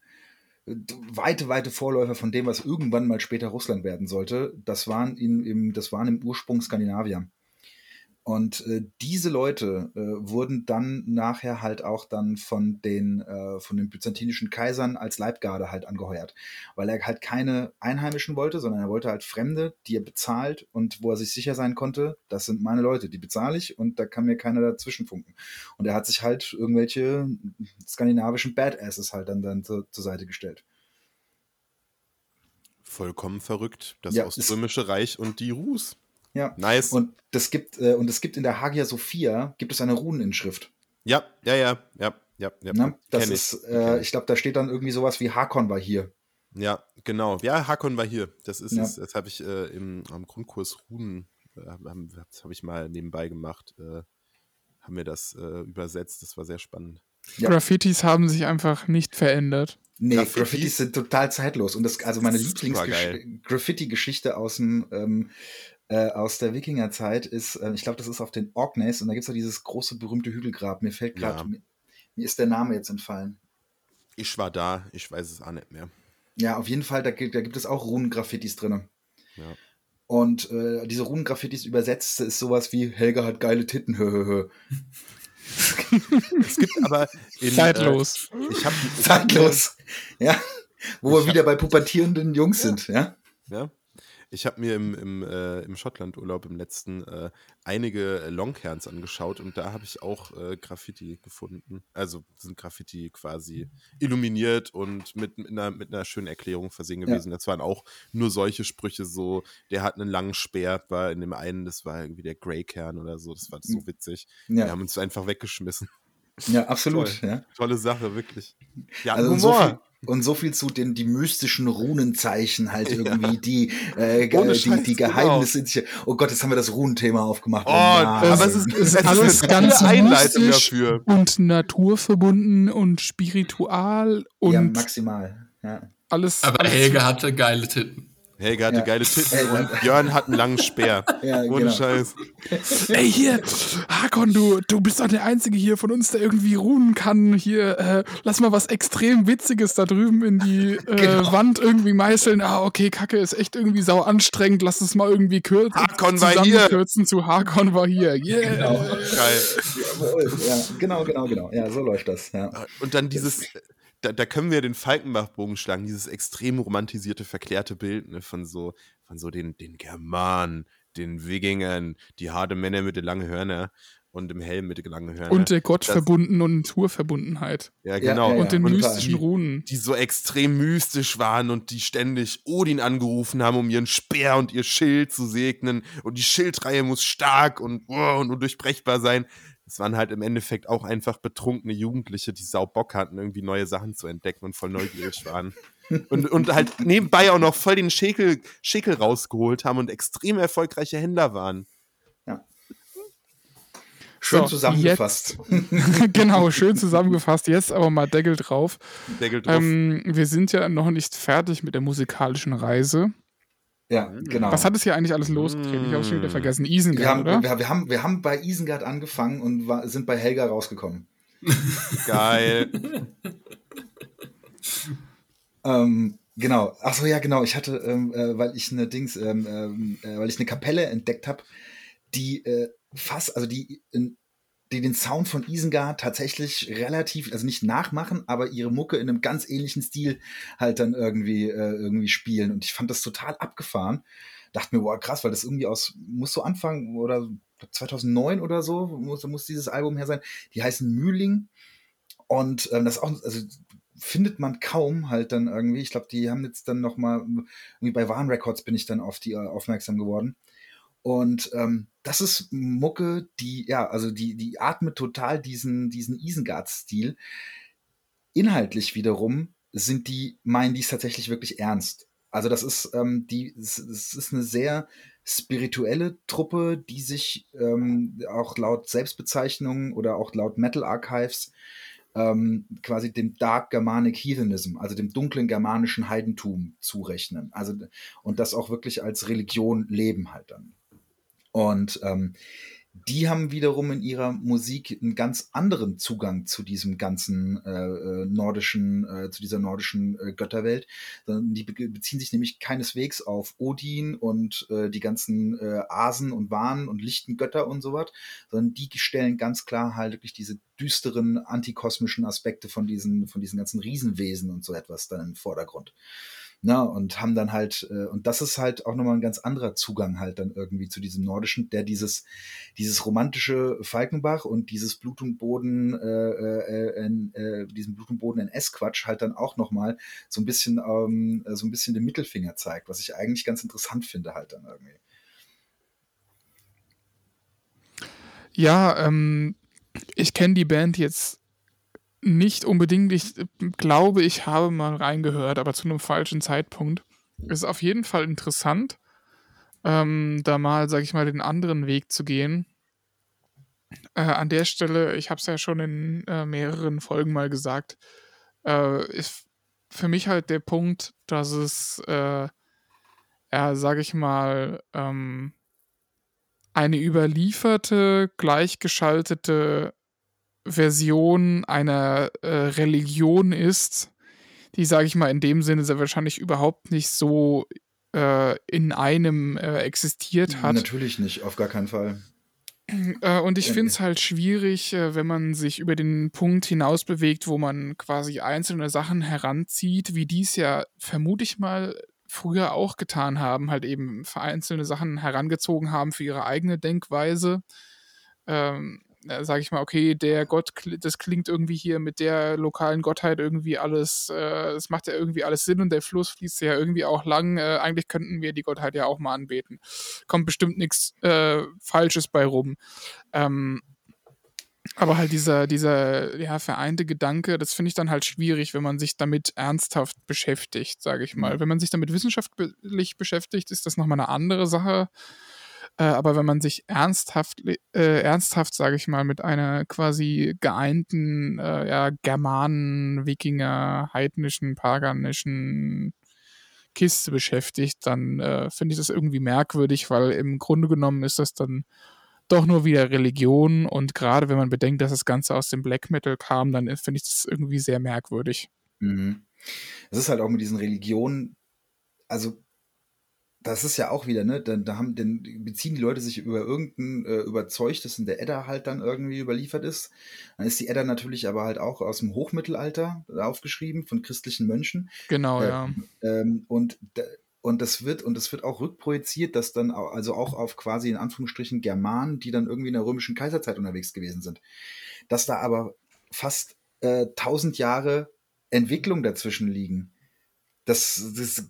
S3: äh, weite, weite Vorläufer von dem, was irgendwann mal später Russland werden sollte. Das waren, in, im, das waren im Ursprung Skandinavier. Und äh, diese Leute äh, wurden dann nachher halt auch dann von den, äh, von den byzantinischen Kaisern als Leibgarde halt angeheuert, weil er halt keine Einheimischen wollte, sondern er wollte halt Fremde, die er bezahlt und wo er sich sicher sein konnte, das sind meine Leute, die bezahle ich und da kann mir keiner dazwischen funken. Und er hat sich halt irgendwelche skandinavischen Badasses halt dann, dann zur, zur Seite gestellt.
S1: Vollkommen verrückt. Das ja, Oströmische Reich und die Rus.
S3: Ja. Nice. Und das gibt, äh, und es gibt in der Hagia Sophia gibt es eine Runeninschrift.
S1: Ja, ja, ja, ja, ja, ja.
S3: Na, das ist, ich, äh, ich glaube, da steht dann irgendwie sowas wie Hakon war hier.
S1: Ja, genau. Ja, Hakon war hier. Das ist ja. es. Das habe ich äh, im am Grundkurs Runen, äh, das habe ich mal nebenbei gemacht, äh, haben wir das äh, übersetzt. Das war sehr spannend.
S3: Ja.
S2: Graffitis haben sich einfach nicht verändert.
S3: Nee,
S1: Graffitis?
S3: Graffitis sind total zeitlos. Und das, also meine. Lieblings-Graffiti-Geschichte aus dem, ähm, äh, aus der Wikingerzeit ist, äh, ich glaube, das ist auf den Orkneys und da gibt es auch dieses große berühmte Hügelgrab. Mir fällt gerade,
S1: Ja.
S3: mir, mir ist der Name jetzt entfallen.
S1: Ich war da, ich weiß es auch nicht mehr.
S3: Ja, auf jeden Fall, da, gibt- da gibt es auch Runengraffitis drin.
S1: Ja.
S3: Und äh, diese Runengraffitis übersetzt ist sowas wie Helga hat geile Titten, hö, hö, hö.
S1: Es gibt aber in,
S2: Zeitlos.
S1: Äh, ich habe
S3: Zeitlos. Ja. Wo
S1: Ich
S3: wir
S1: hab-
S3: wieder bei pubertierenden Jungs sind, ja.
S1: Ja. Ich habe mir im, im, äh, im Schottlandurlaub im letzten äh, einige äh, Longcairns angeschaut und da habe ich auch äh, Graffiti gefunden. Also sind Graffiti quasi illuminiert und mit, mit, einer, mit einer schönen Erklärung versehen
S3: Ja.
S1: gewesen. Das waren auch nur solche Sprüche, so, der hat einen langen Speer, war in dem einen, das war irgendwie der Greykern oder so, das war so witzig. Wir
S3: Hm. Ja,
S1: haben uns einfach weggeschmissen.
S3: Ja absolut.
S1: Toll.
S3: Ja.
S1: Tolle Sache, wirklich. Ja,
S3: Also und so,
S1: Humor.
S3: viel, und so viel zu den die mystischen Runenzeichen halt
S1: Ja.
S3: irgendwie, die, äh, die,
S1: Scheiß,
S3: die
S1: genau.
S3: Geheimnisse. in sich- Oh Gott, jetzt haben wir das Runenthema aufgemacht.
S1: Oh,
S3: ja,
S2: das
S1: aber es ist, es ist
S2: alles
S1: eine
S2: ganz
S1: Einleitung dafür.
S2: Und naturverbunden und spiritual und
S3: ja, maximal. Ja.
S2: alles.
S4: Aber Helge hatte geile Titten.
S1: Helga hatte
S3: Ja.
S1: geile Titten und Björn hat einen langen Speer.
S3: Ja,
S1: Ohne
S3: genau.
S1: Scheiß.
S2: Ey, hier, Hakon, du, du bist doch der Einzige hier von uns, der irgendwie ruhen kann. Hier, äh, lass mal was extrem Witziges da drüben in die äh,
S3: Genau.
S2: Wand irgendwie meißeln. Ah, okay, Kacke ist echt irgendwie sau anstrengend. Lass es mal irgendwie kürzen.
S1: Hakon war hier.
S2: Kürzen zu Hakon war hier. Yeah.
S3: Genau.
S1: Geil.
S3: Jawohl, ja, genau, genau, genau. Ja, so läuft das. Ja.
S1: Und dann dieses, da, da können wir den Falkenbach-Bogen schlagen, dieses extrem romantisierte, verklärte Bild ne, von so, von so den, den Germanen, den Wikingern, die harte Männer mit den langen Hörner und dem Helm mit den langen Hörner.
S2: Und der Gott
S1: Das-
S2: verbunden und Naturverbundenheit.
S1: ja,
S3: Ja,
S1: genau.
S3: ja,
S2: und den
S3: total.
S2: mystischen Runen.
S1: die so extrem mystisch waren und die ständig Odin angerufen haben, um ihren Speer und ihr Schild zu segnen. Und die Schildreihe muss stark und, oh, und undurchbrechbar sein. Das waren halt im Endeffekt auch einfach betrunkene Jugendliche, die sau Bock hatten, irgendwie neue Sachen zu entdecken und voll neugierig waren. Und, und halt nebenbei auch noch voll den Schäkel, Schäkel rausgeholt haben und extrem erfolgreiche Händler waren.
S3: Schön
S2: So,
S3: zusammengefasst.
S2: genau, schön zusammengefasst. Jetzt aber mal Deckel drauf.
S1: Deckel drauf.
S2: Ähm, wir sind ja noch nicht fertig mit der musikalischen Reise.
S3: Ja, genau.
S2: Was hat es hier eigentlich alles losgetreten? Ich habe schon wieder
S1: Mm.
S2: vergessen.
S3: wir,
S2: Isengard,
S3: haben,
S2: oder?
S3: wir, wir, haben, wir haben bei Isengard angefangen und war, sind bei Helga rausgekommen.
S1: Geil.
S3: Ähm, genau. Ach so, ja, genau. Ich hatte, ähm, äh, weil ich eine Dings, ähm, ähm, äh, weil ich eine Kapelle entdeckt habe, die äh, fast, also die, in, die den Sound von Isengard tatsächlich relativ, also nicht nachmachen, aber ihre Mucke in einem ganz ähnlichen Stil halt dann irgendwie, äh, irgendwie spielen. Und ich fand das total abgefahren. Dachte mir, wow, krass, weil das irgendwie aus, muss so anfangen oder 2009 oder so, muss, muss dieses Album her sein. Die heißen Mühling. Und ähm, das auch, also findet man kaum halt dann irgendwie. Ich glaube, die haben jetzt dann noch mal irgendwie bei Warn Records bin ich dann auf die äh, aufmerksam geworden. Und ähm, das ist Mucke, die ja, also die die atmet total diesen diesen Isengard-Stil. Inhaltlich wiederum sind die meinen die es tatsächlich wirklich ernst. Also das ist ähm, die es, ist eine sehr spirituelle Truppe, die sich ähm, auch laut Selbstbezeichnung oder auch laut Metal Archives ähm, quasi dem Dark Germanic Heathenism, also dem dunklen germanischen Heidentum zurechnen. Also und das auch wirklich als Religion leben halt dann. Und ähm, die haben wiederum in ihrer Musik einen ganz anderen Zugang zu diesem ganzen äh, äh, nordischen, äh, zu dieser nordischen äh, Götterwelt. Die be beziehen sich nämlich keineswegs auf Odin und äh, die ganzen äh, Asen und Wahnen und lichten Götter und sowas, sondern die stellen ganz klar halt wirklich diese düsteren antikosmischen Aspekte von diesen, von diesen ganzen Riesenwesen und so etwas dann im Vordergrund. Na, und haben dann halt, äh, und das ist halt auch nochmal ein ganz anderer Zugang halt dann irgendwie zu diesem Nordischen, der dieses, dieses romantische Falkenbach und dieses Blut und Boden, äh, äh, in, äh, diesen Blut und Boden in S-Quatsch halt dann auch nochmal so ein bisschen, ähm, so ein bisschen den Mittelfinger zeigt, was ich eigentlich ganz interessant finde halt dann irgendwie.
S2: Ja, ähm, ich kenne die Band jetzt nicht unbedingt. Ich glaube, ich habe mal reingehört, aber zu einem falschen Zeitpunkt. Ist auf jeden Fall interessant, ähm, da mal, sag ich mal, den anderen Weg zu gehen. äh, an der Stelle, ich habe es ja schon in äh, mehreren Folgen mal gesagt, äh, ist für mich halt der Punkt, dass es, äh, ja, sage ich mal, ähm, eine überlieferte, gleichgeschaltete Version einer äh, Religion ist, die, sage ich mal, in dem Sinne sehr wahrscheinlich überhaupt nicht so äh, in einem äh, existiert hat.
S3: Natürlich nicht, auf gar keinen Fall.
S2: Äh, und ich finde es halt schwierig, äh, wenn man sich über den Punkt hinaus bewegt, wo man quasi einzelne Sachen heranzieht, wie dies ja vermute ich mal früher auch getan haben, halt eben vereinzelte Sachen herangezogen haben für ihre eigene Denkweise. Ähm, sage ich mal, okay, der Gott, das klingt irgendwie hier mit der lokalen Gottheit irgendwie alles, äh, das macht ja irgendwie alles Sinn und der Fluss fließt ja irgendwie auch lang. Äh, eigentlich könnten wir die Gottheit ja auch mal anbeten. Kommt bestimmt nichts äh, Falsches bei rum. Ähm, aber halt dieser, dieser ja, vereinte Gedanke, das finde ich dann halt schwierig, wenn man sich damit ernsthaft beschäftigt, sage ich mal. Mhm. Wenn man sich damit wissenschaftlich beschäftigt, ist das nochmal eine andere Sache. Äh, aber wenn man sich ernsthaft, äh, ernsthaft, sage ich mal, mit einer quasi geeinten äh, ja, Germanen, Wikinger, heidnischen, paganischen Kiste beschäftigt, dann äh, finde ich das irgendwie merkwürdig, weil im Grunde genommen ist das dann doch nur wieder Religion und gerade wenn man bedenkt, dass das Ganze aus dem Black Metal kam, dann finde ich das irgendwie sehr merkwürdig.
S3: Mhm. Es ist halt auch mit diesen Religionen, also das ist ja auch wieder, ne? Da, da haben, dann beziehen die Leute sich über irgendein äh, Überzeugtes in der Edda halt dann irgendwie überliefert ist. Dann ist die Edda natürlich aber halt auch aus dem Hochmittelalter aufgeschrieben von christlichen Mönchen.
S2: Genau, äh, ja.
S3: Ähm, und und das wird, und das wird auch rückprojiziert, dass dann, also auch auf quasi in Anführungsstrichen Germanen, die dann irgendwie in der römischen Kaiserzeit unterwegs gewesen sind. Dass da aber fast äh, tausend Jahre Entwicklung dazwischen liegen. Das, das,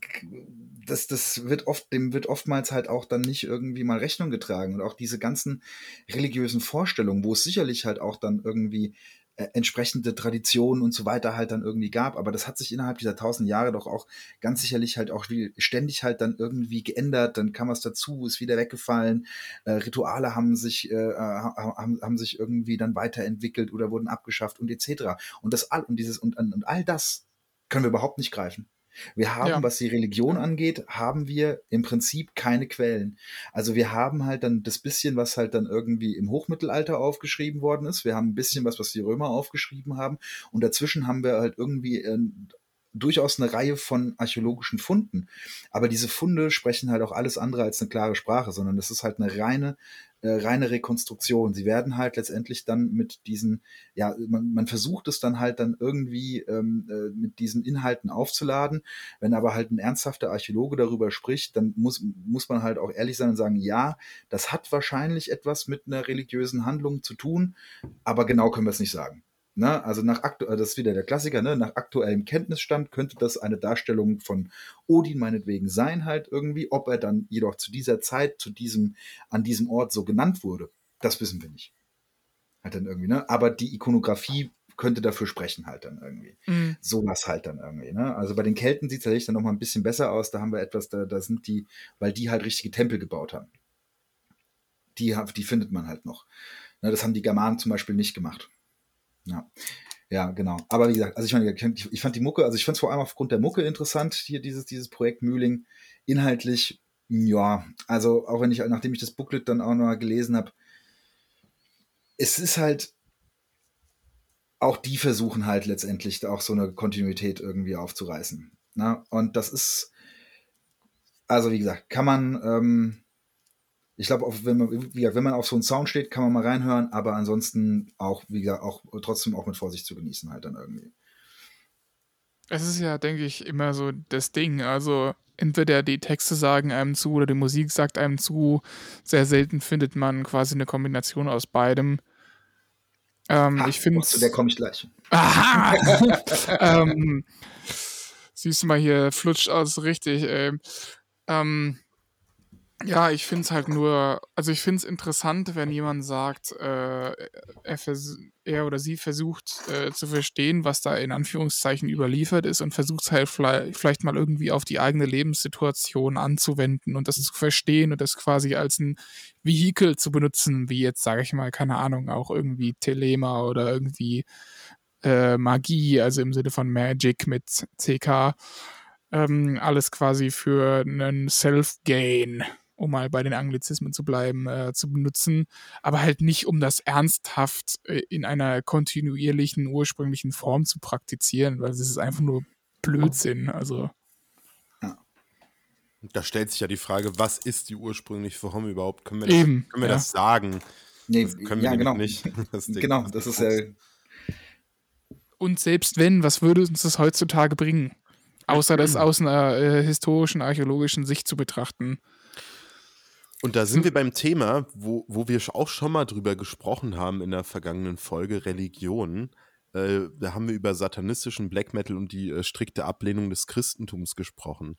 S3: das, das wird oft, dem wird oftmals halt auch dann nicht irgendwie mal Rechnung getragen. Und auch diese ganzen religiösen Vorstellungen, wo es sicherlich halt auch dann irgendwie äh, entsprechende Traditionen und so weiter halt dann irgendwie gab. Aber das hat sich innerhalb dieser tausend Jahre doch auch ganz sicherlich halt auch ständig halt dann irgendwie geändert. Dann kam was dazu, ist wieder weggefallen. Äh, Rituale haben sich, äh, haben, haben sich irgendwie dann weiterentwickelt oder wurden abgeschafft und etc. Und das all und dieses und, und all das können wir überhaupt nicht greifen. Wir haben, ja. was die Religion angeht, haben wir im Prinzip keine Quellen. Also wir haben halt dann das bisschen, was halt dann irgendwie im Hochmittelalter aufgeschrieben worden ist. Wir haben ein bisschen was, was die Römer aufgeschrieben haben. Und dazwischen haben wir halt irgendwie äh, durchaus eine Reihe von archäologischen Funden. Aber diese Funde sprechen halt auch alles andere als eine klare Sprache, sondern das ist halt eine reine äh, reine Rekonstruktion. Sie werden halt letztendlich dann mit diesen, ja, man, man versucht es dann halt dann irgendwie ähm, äh, mit diesen Inhalten aufzuladen. Wenn aber halt ein ernsthafter Archäologe darüber spricht, dann muss, muss man halt auch ehrlich sein und sagen, ja, das hat wahrscheinlich etwas mit einer religiösen Handlung zu tun, aber genau können wir es nicht sagen. Ne? Also nach aktu das ist wieder der Klassiker, ne? nach aktuellem Kenntnisstand könnte das eine Darstellung von Odin meinetwegen sein, halt irgendwie. Ob er dann jedoch zu dieser Zeit, zu diesem, an diesem Ort so genannt wurde, das wissen wir nicht. Halt dann irgendwie, ne? Aber die Ikonografie könnte dafür sprechen, halt dann irgendwie. Mhm. Sowas halt dann irgendwie, ne? Also bei den Kelten sieht es tatsächlich dann nochmal ein bisschen besser aus. Da haben wir etwas, da, da sind die, weil die halt richtige Tempel gebaut haben. Die, die findet man halt noch. Ne, das haben die Germanen zum Beispiel nicht gemacht. Ja. Ja, genau. Aber wie gesagt, also ich, meine, ich fand die Mucke, also ich fand es vor allem aufgrund der Mucke interessant, hier dieses, dieses Projekt Mühling. Inhaltlich, ja, also auch wenn ich, nachdem ich das Booklet dann auch noch gelesen habe, es ist halt, auch die versuchen halt letztendlich auch so eine Kontinuität irgendwie aufzureißen. Ne? Und das ist, also wie gesagt, kann man, ähm, ich glaube, wenn man, gesagt, wenn man auf so einen Sound steht, kann man mal reinhören, aber ansonsten auch, wie gesagt, auch trotzdem auch mit Vorsicht zu genießen, halt dann irgendwie.
S2: Es ist ja, denke ich, immer so das Ding. Also entweder die Texte sagen einem zu oder die Musik sagt einem zu. Sehr selten findet man quasi eine Kombination aus beidem. Ähm, ha, ich finde.
S3: Zu der komme ich gleich.
S2: Aha! ähm, siehst du mal hier, flutscht aus richtig, ey. Ähm, Ja, ich finde es halt nur, also ich finde es interessant, wenn jemand sagt, äh, er, er, oder sie versucht äh, zu verstehen, was da in Anführungszeichen überliefert ist und versucht es halt vielleicht mal irgendwie auf die eigene Lebenssituation anzuwenden und das zu verstehen und das quasi als ein Vehikel zu benutzen, wie jetzt, sage ich mal, keine Ahnung, auch irgendwie Telema oder irgendwie äh, Magie, also im Sinne von Magic mit CK. Ähm, alles quasi für einen Self-Gain um mal bei den Anglizismen zu bleiben, äh, zu benutzen, aber halt nicht, um das ernsthaft äh, in einer kontinuierlichen, ursprünglichen Form zu praktizieren, weil es ist einfach nur Blödsinn. Also.
S1: Da stellt sich ja die Frage, was ist die ursprüngliche Form überhaupt? Können wir, das,
S2: Eben,
S1: können wir
S2: ja.
S1: das sagen?
S3: Nee,
S1: Das können
S3: ja,
S1: wir
S3: genau.
S1: nicht. Das Ding.
S3: genau, das ist ja.
S2: Und selbst wenn, was würde uns das heutzutage bringen? Außer das aus einer äh, historischen, archäologischen Sicht zu betrachten.
S1: Und da sind wir beim Thema, wo, wo wir auch schon mal drüber gesprochen haben in der vergangenen Folge, Religion. Äh, da haben wir über satanistischen Black Metal und die äh, strikte Ablehnung des Christentums gesprochen.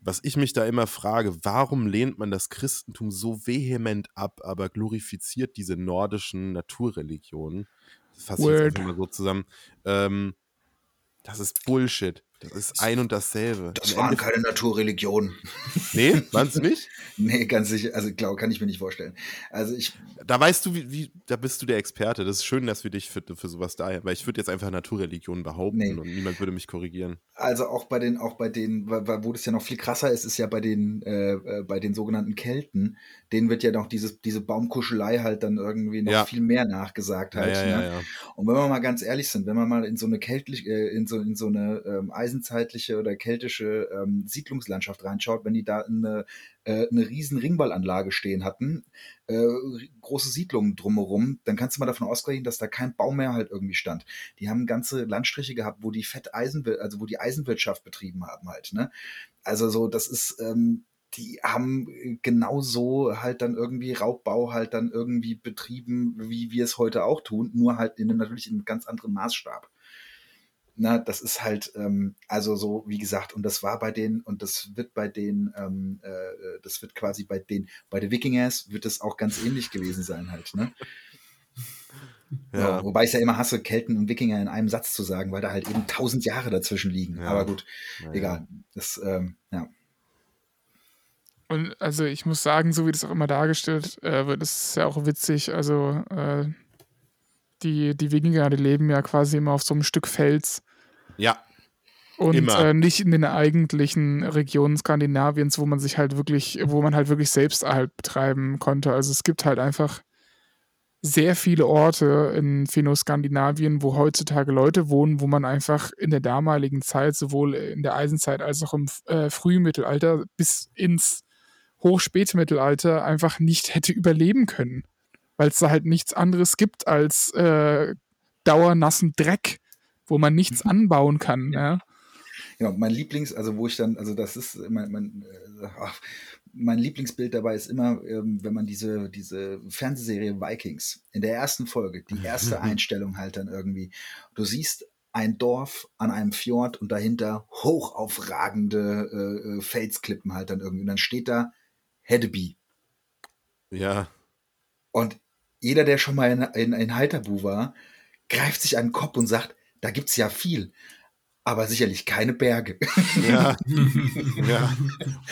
S1: Was ich mich da immer frage, warum lehnt man das Christentum so vehement ab, aber glorifiziert diese nordischen Naturreligionen? Das fasse ich jetzt
S2: Word.
S1: einfach mal so zusammen. Ähm, das ist Bullshit. Das ist ein und dasselbe.
S3: Das
S1: Im
S3: waren keine Naturreligionen.
S1: Nee, waren es nicht?
S3: Nee, ganz sicher. Also, glaube kann ich mir nicht vorstellen. Also, ich,
S1: Da weißt du, wie, wie, da bist du der Experte. Das ist schön, dass wir dich für, für sowas da haben, weil ich würde jetzt einfach Naturreligion behaupten
S3: Nee.
S1: und niemand würde mich korrigieren.
S3: also auch bei den, auch bei den, wo das ja noch viel krasser ist, ist ja bei den, äh, äh, bei den sogenannten Kelten, denen wird ja noch dieses, diese Baumkuschelei halt dann irgendwie noch
S1: Ja.
S3: viel mehr nachgesagt halt.
S1: ja,
S3: ne?
S1: ja, ja.
S3: Und wenn wir mal ganz ehrlich sind, wenn wir mal in so eine keltlich, äh, in so, in so eine ähm, eisenzeitliche oder keltische ähm, Siedlungslandschaft reinschaut, wenn die da eine, äh, eine riesen Ringballanlage stehen hatten, äh, große Siedlungen drumherum, dann kannst du mal davon ausgehen, dass da kein Baum mehr halt irgendwie stand. Die haben ganze Landstriche gehabt, wo die Fetteisen, also wo die Eisenwirtschaft betrieben haben halt, ne? Also so, das ist, ähm, die haben genauso halt dann irgendwie Raubbau halt dann irgendwie betrieben, wie wir es heute auch tun, nur halt in einem natürlich in einem ganz anderen Maßstab. Na, das ist halt, ähm, also so, wie gesagt, und das war bei denen, und das wird bei den, ähm, äh, das wird quasi bei den, bei den Wikingers wird es auch ganz ähnlich gewesen sein halt, ne?
S1: Ja.
S3: Ja, wobei ich ja immer hasse, Kelten und Wikinger in einem Satz zu sagen, weil da halt eben tausend Jahre dazwischen liegen.
S1: Ja.
S3: Aber gut,
S1: Ja,
S3: egal. Das, ähm, ja.
S2: Und also ich muss sagen, so wie das auch immer dargestellt äh, wird, ist es ja auch witzig. Also äh, die, die Wikinger, die leben ja quasi immer auf so einem Stück Fels
S1: Ja,
S2: und äh, nicht in den eigentlichen Regionen Skandinaviens, wo man sich halt wirklich, wo man halt wirklich Selbsterhalt betreiben konnte. Also es gibt halt einfach sehr viele Orte in Finno-Skandinavien, wo heutzutage Leute wohnen, wo man einfach in der damaligen Zeit, sowohl in der Eisenzeit als auch im äh, Frühmittelalter bis ins Hochspätmittelalter einfach nicht hätte überleben können. Weil es da halt nichts anderes gibt als äh, dauernassen Dreck, wo man nichts anbauen kann. Ja.
S3: Genau, mein Lieblings, also wo ich dann, also das ist mein, mein, äh, ach, mein Lieblingsbild dabei ist immer, ähm, wenn man diese, diese Fernsehserie Vikings in der ersten Folge, die erste Einstellung halt dann irgendwie, du siehst ein Dorf an einem Fjord und dahinter hochaufragende äh, äh, Felsklippen halt dann irgendwie. Und dann steht da Hedeby.
S1: ja.
S3: Und jeder, der schon mal in, in, in Halterbu war, greift sich an den Kopf und sagt, da gibt's ja viel, aber sicherlich keine Berge.
S1: Ja, ja.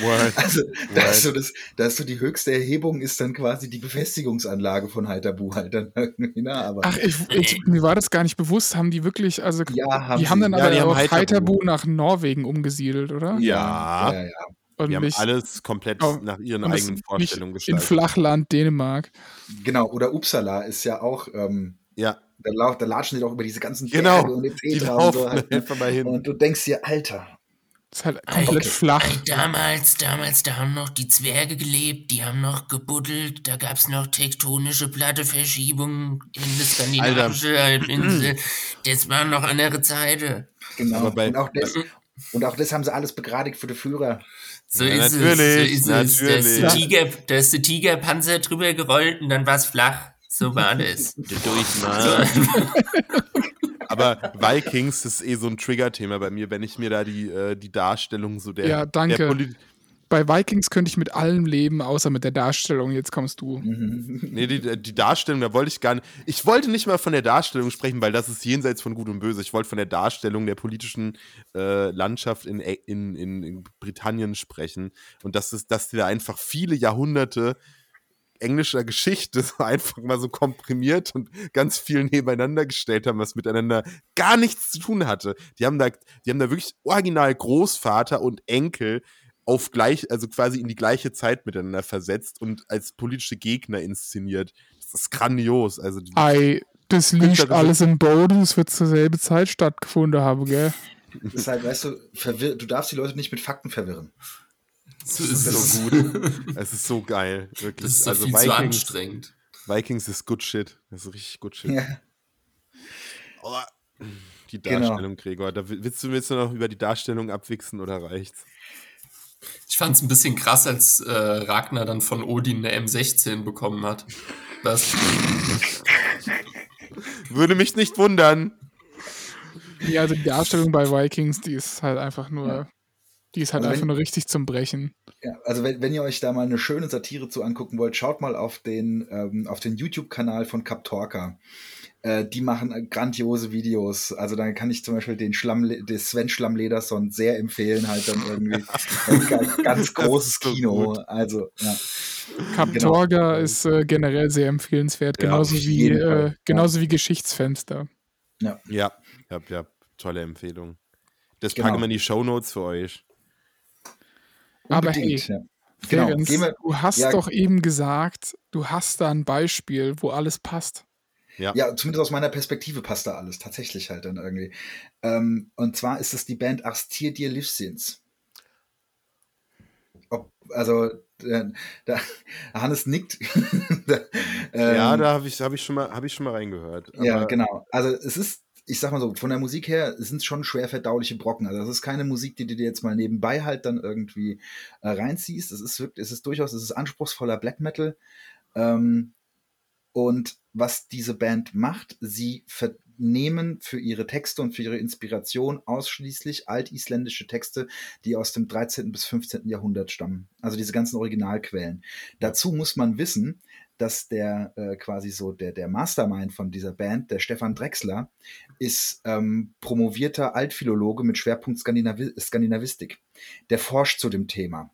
S1: Word.
S3: Also, da ist, so das, da ist so die höchste Erhebung, ist dann quasi die Befestigungsanlage von Halterbu halt dann irgendwie, ne? Aber
S2: Ach, ich, ich, mir war das gar nicht bewusst. Haben die wirklich, also
S3: ja, haben
S2: die haben
S3: sie.
S2: dann
S1: Ja,
S2: aber
S1: haben
S2: auch
S1: Heiterbu.
S2: Heiterbu nach Norwegen umgesiedelt, oder?
S1: Ja.
S3: ja, ja.
S2: Und
S1: Die haben
S2: nicht,
S1: alles komplett
S2: Oh,
S1: nach ihren
S2: es
S1: eigenen Vorstellungen
S2: in
S1: gestaltet.
S2: Flachland Dänemark.
S3: Genau, oder Uppsala ist ja auch, ähm,
S1: Ja,
S3: da, lau- da latschen die doch über diese ganzen
S1: Genau,
S3: Berge und die
S1: die
S3: Petra und so halt, ne?
S1: einfach mal hin.
S3: Und du denkst dir, Alter,
S2: Das ist halt komplett
S3: okay.
S2: flach.
S4: Damals, damals, da haben noch die Zwerge gelebt, die haben noch gebuddelt, da gab's noch tektonische Platteverschiebungen in der skandinavische Halbinsel. Das waren noch andere Zeiten.
S3: genau.
S1: Bei-
S3: und, auch das, und auch das haben sie alles begradigt für die Führer.
S4: So
S1: Ja,
S4: ist
S1: natürlich,
S4: es, so ist es. Da ist, der
S1: natürlich.
S4: Tiger, da ist der Tigerpanzer drüber gerollt und dann war's flach. So war das.
S1: Aber Vikings ist eh so ein Trigger-Thema bei mir, wenn ich mir da die, äh, die Darstellung so der,
S2: Ja, danke.
S1: der Poli
S2: bei Vikings könnte ich mit allem leben, außer mit der Darstellung. Jetzt kommst du.
S1: Nee, die, die Darstellung, da wollte ich gar nicht. Ich wollte nicht mal von der Darstellung sprechen, weil das ist jenseits von Gut und Böse. Ich wollte von der Darstellung der politischen äh, Landschaft in, in, in, in Britannien sprechen. Und das ist, dass die da einfach viele Jahrhunderte englischer Geschichte so einfach mal so komprimiert und ganz viel nebeneinander gestellt haben, was miteinander gar nichts zu tun hatte. Die haben da, die haben da wirklich original Großvater und Enkel auf gleich, also quasi in die gleiche Zeit miteinander versetzt und als politische Gegner inszeniert. Das ist grandios. Also
S2: Ei, das liegt alles im Boden, es wird zur selben Zeit stattgefunden haben, gell?
S3: Das ist halt, weißt du, verwirr du darfst die Leute nicht mit Fakten verwirren.
S4: So
S1: das
S4: ist
S1: so gut. Es ist so geil, wirklich.
S4: Das ist
S1: also
S4: viel zu
S1: Vikings,
S4: anstrengend.
S1: Vikings ist good shit. Das ist richtig good shit.
S3: Ja.
S1: Aber die
S3: Genau.
S1: Darstellung, Gregor, da will- willst du, willst du noch über die Darstellung abwichsen oder reicht's?
S4: Ich fand es ein bisschen krass, als äh, Ragnar dann von Odin eine M16 bekommen hat. Das,
S1: Würde mich nicht wundern.
S2: Ja, also die Darstellung bei Vikings, die ist halt einfach nur, die ist halt
S3: Also wenn-
S2: einfach nur richtig zum Brechen.
S3: Ja, also wenn, wenn ihr euch da mal eine schöne Satire zu angucken wollt, schaut mal auf den, ähm, auf den YouTube-Kanal von Kaptorka. Äh, die machen äh, grandiose Videos. Also da kann ich zum Beispiel den Schlamm, den Sven Schlammlederson sehr empfehlen, halt dann irgendwie ein ganz, ganz großes Kino. Also, ja.
S2: Cap
S3: Genau.
S2: Torga ist äh, generell sehr empfehlenswert,
S1: Ja,
S2: genauso
S3: auf
S2: wie
S3: jeden
S2: äh, genauso wie Geschichtsfenster.
S1: Ja, ja, ja, tolle Empfehlung. Das
S3: Genau.
S1: packen wir in die Shownotes für euch.
S2: Aber
S3: Unbedingt,
S2: hey,
S3: ja. Genau. Wir,
S2: du hast
S3: ja.
S2: doch eben gesagt, du hast da ein Beispiel, wo alles passt.
S1: Ja.
S3: Ja, zumindest aus meiner Perspektive passt da alles tatsächlich halt dann irgendwie. Ähm, und zwar ist es die Band Arstir dir Livsins. Ob, also, äh, da, Hannes nickt. da, ähm,
S1: ja, da habe ich, hab ich, schon mal- hab ich schon mal reingehört.
S3: ja,
S1: Aber
S3: genau. Also es ist, ich sag mal so, von der Musik her sind es schon schwer verdauliche Brocken. Also es ist keine Musik, die du dir jetzt mal nebenbei halt dann irgendwie äh, reinziehst. Es ist wirklich, es ist durchaus, es ist anspruchsvoller Black Metal. Ähm, und was diese Band macht, sie vernehmen für ihre Texte und für ihre Inspiration ausschließlich altisländische Texte, die aus dem 13. bis 15. Jahrhundert stammen. Also diese ganzen Originalquellen. Dazu muss man wissen, dass der äh, quasi so der, der Mastermind von dieser Band, der Stefan Drexler, ist ähm, promovierter Altphilologe mit Schwerpunkt Skandinavi Skandinavistik. Der forscht zu dem Thema.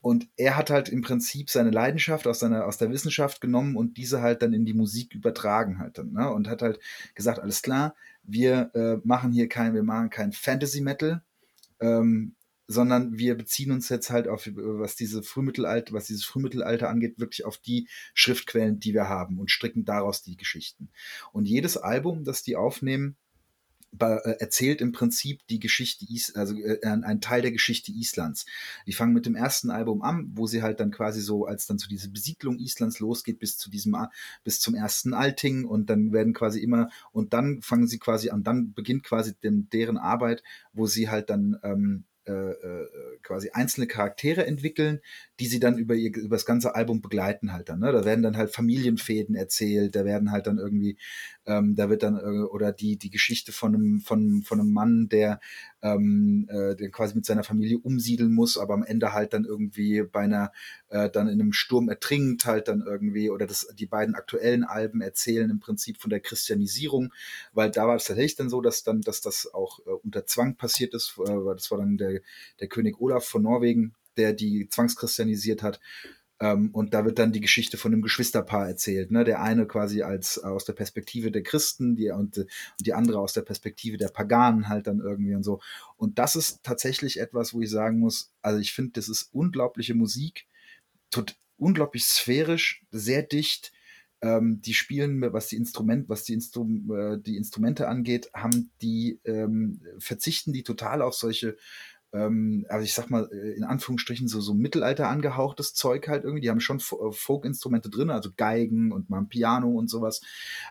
S3: Und er hat halt im Prinzip seine Leidenschaft aus, seiner, aus der Wissenschaft genommen und diese halt dann in die Musik übertragen halt dann, ne? Und hat halt gesagt, alles klar, wir äh, machen hier kein, wir machen kein Fantasy Metal, ähm, sondern wir beziehen uns jetzt halt auf, was diese Frühmittelalter, was dieses Frühmittelalter angeht, wirklich auf die Schriftquellen, die wir haben und stricken daraus die Geschichten. Und jedes Album, das die aufnehmen, erzählt im Prinzip die Geschichte, Is also äh, ein ein Teil der Geschichte Islands. Die fangen mit dem ersten Album an, wo sie halt dann quasi so, als dann zu dieser Besiedlung Islands losgeht, bis zu diesem, A- bis zum ersten Alting und dann werden quasi immer, und dann fangen sie quasi an, dann beginnt quasi den, deren Arbeit, wo sie halt dann ähm, äh, äh, quasi einzelne Charaktere entwickeln, die sie dann über, ihr, über das ganze Album begleiten halt dann. Ne? Da werden dann halt Familienfäden erzählt, da werden halt dann irgendwie, ähm, da wird dann, äh, oder die, die Geschichte von einem, von, von einem Mann, der, ähm, äh, der quasi mit seiner Familie umsiedeln muss, aber am Ende halt dann irgendwie bei einer, äh, dann in einem Sturm ertrinkt halt dann irgendwie, oder das, die beiden aktuellen Alben erzählen im Prinzip von der Christianisierung, weil da war es tatsächlich dann so, dass dann, dass das auch äh, unter Zwang passiert ist, äh, weil das war dann der, der König Olaf von Norwegen, der die zwangschristianisiert hat. Ähm, und da wird dann die Geschichte von einem Geschwisterpaar erzählt. Ne? Der eine quasi als aus der Perspektive der Christen, die, und, äh, und die andere aus der Perspektive der Paganen halt dann irgendwie und so. Und das ist tatsächlich etwas, wo ich sagen muss, also ich finde, das ist unglaubliche Musik, tot, unglaublich sphärisch, sehr dicht. Ähm, die spielen, was die Instrument, was die, Instru äh, die Instrumente angeht, haben die ähm, verzichten die total auf solche ähm, also ich sag mal, äh, in Anführungsstrichen so, so Mittelalter angehauchtes Zeug halt irgendwie. Die haben schon äh, Folk-Instrumente drin, also Geigen und mal ein Piano und sowas.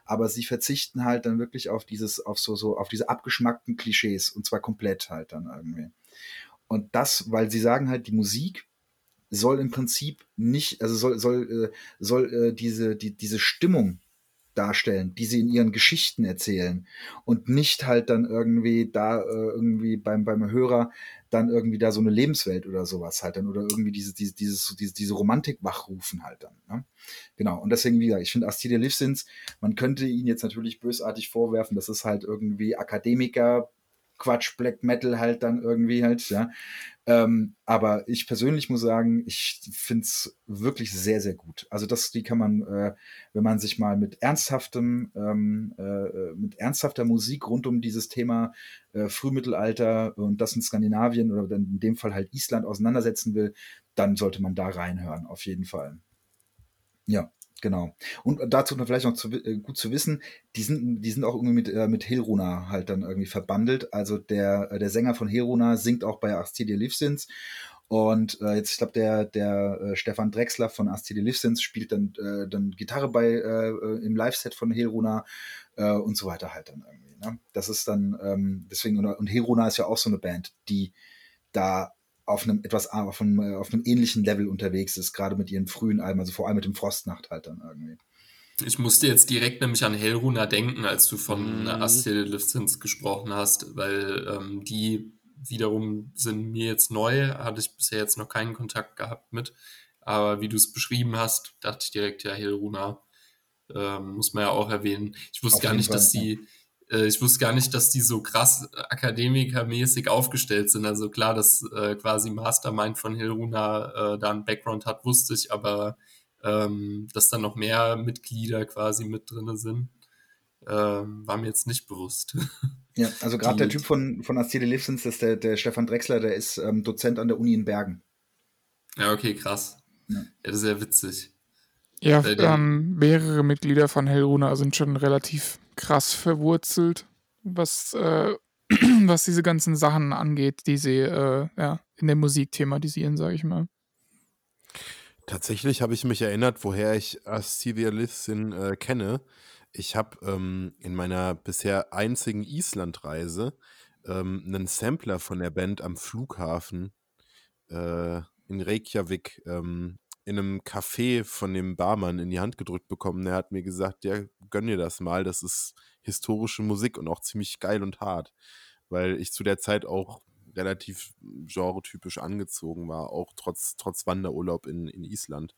S3: Aber sie verzichten halt dann wirklich auf dieses, auf so, so, auf diese abgeschmackten Klischees und zwar komplett halt dann irgendwie. Und das, weil sie sagen halt, die Musik soll im Prinzip nicht, also soll, soll, äh, soll äh, diese, die, diese Stimmung darstellen, die sie in ihren Geschichten erzählen und nicht halt dann irgendwie da äh, irgendwie beim, beim Hörer dann irgendwie da so eine Lebenswelt oder sowas halt dann oder irgendwie diese, diese, dieses, diese, diese Romantik wachrufen halt dann. Ne? Genau. Und deswegen, wie gesagt, ich finde Astidia Livsins, man könnte ihn jetzt natürlich bösartig vorwerfen, das ist halt irgendwie Akademiker, Quatsch, Black Metal halt dann irgendwie halt, ja. Ähm, aber ich persönlich muss sagen, ich finde es wirklich sehr, sehr gut. Also das, die kann man, äh, wenn man sich mal mit ernsthaftem, ähm, äh, mit ernsthafter Musik rund um dieses Thema äh, Frühmittelalter und das in Skandinavien oder in dem Fall halt Island auseinandersetzen will, dann sollte man da reinhören, auf jeden Fall. Ja. Genau. Und dazu vielleicht noch zu, äh, gut zu wissen, die sind, die sind auch irgendwie mit, äh, mit Helruna halt dann irgendwie verbandelt. Also der, äh, der Sänger von Helruna singt auch bei Astidia Livsins. Und äh, jetzt, ich glaube, der, der äh, Stefan Drexler von Astidia Livsins spielt dann, äh, dann Gitarre bei äh, im Live-Set von Helruna äh, und so weiter halt dann irgendwie. Ne? Das ist dann, ähm, deswegen, und Helruna ist ja auch so eine Band, die da auf einem etwas auf einem, äh, auf einem ähnlichen Level unterwegs ist, gerade mit ihren frühen Alben, also vor allem mit dem Frostnacht halt dann irgendwie.
S4: Ich musste jetzt direkt nämlich an Hellruna denken, als du von mhm. Astrid Lifstins gesprochen hast, weil ähm, die wiederum sind mir jetzt neu, hatte ich bisher jetzt noch keinen Kontakt gehabt mit. Aber wie du es beschrieben hast, dachte ich direkt, ja, Hellruna ähm, muss man ja auch erwähnen. Ich wusste Auf gar nicht, Fall, dass die, ja äh, ich wusste gar nicht, dass die so krass akademikermäßig aufgestellt sind. Also klar, dass äh, quasi Mastermind von Hilruna äh, da einen Background hat, wusste ich, aber ähm, dass da noch mehr Mitglieder quasi mit drin sind, ähm, war mir jetzt nicht bewusst.
S3: Ja, also gerade der Typ von, von Astide Livsens, das ist der, der Stefan Drexler, der ist ähm, Dozent an der Uni in Bergen.
S4: Ja, okay, krass. Ja, ja das ist ja witzig.
S2: Ja, ähm, mehrere Mitglieder von Hellruna sind schon relativ krass verwurzelt, was, äh, was diese ganzen Sachen angeht, die sie äh, ja, in der Musik thematisieren, sage ich mal.
S1: Tatsächlich habe ich mich erinnert, woher ich Astivia Lissin äh, kenne. Ich habe ähm, in meiner bisher einzigen Islandreise ähm, einen Sampler von der Band am Flughafen äh, in Reykjavik ähm, in einem Café von dem Barmann in die Hand gedrückt bekommen. Der hat mir gesagt, ja, gönn dir das mal, das ist historische Musik und auch ziemlich geil und hart, weil ich zu der Zeit auch relativ genretypisch angezogen war, auch trotz, trotz Wanderurlaub in, in Island.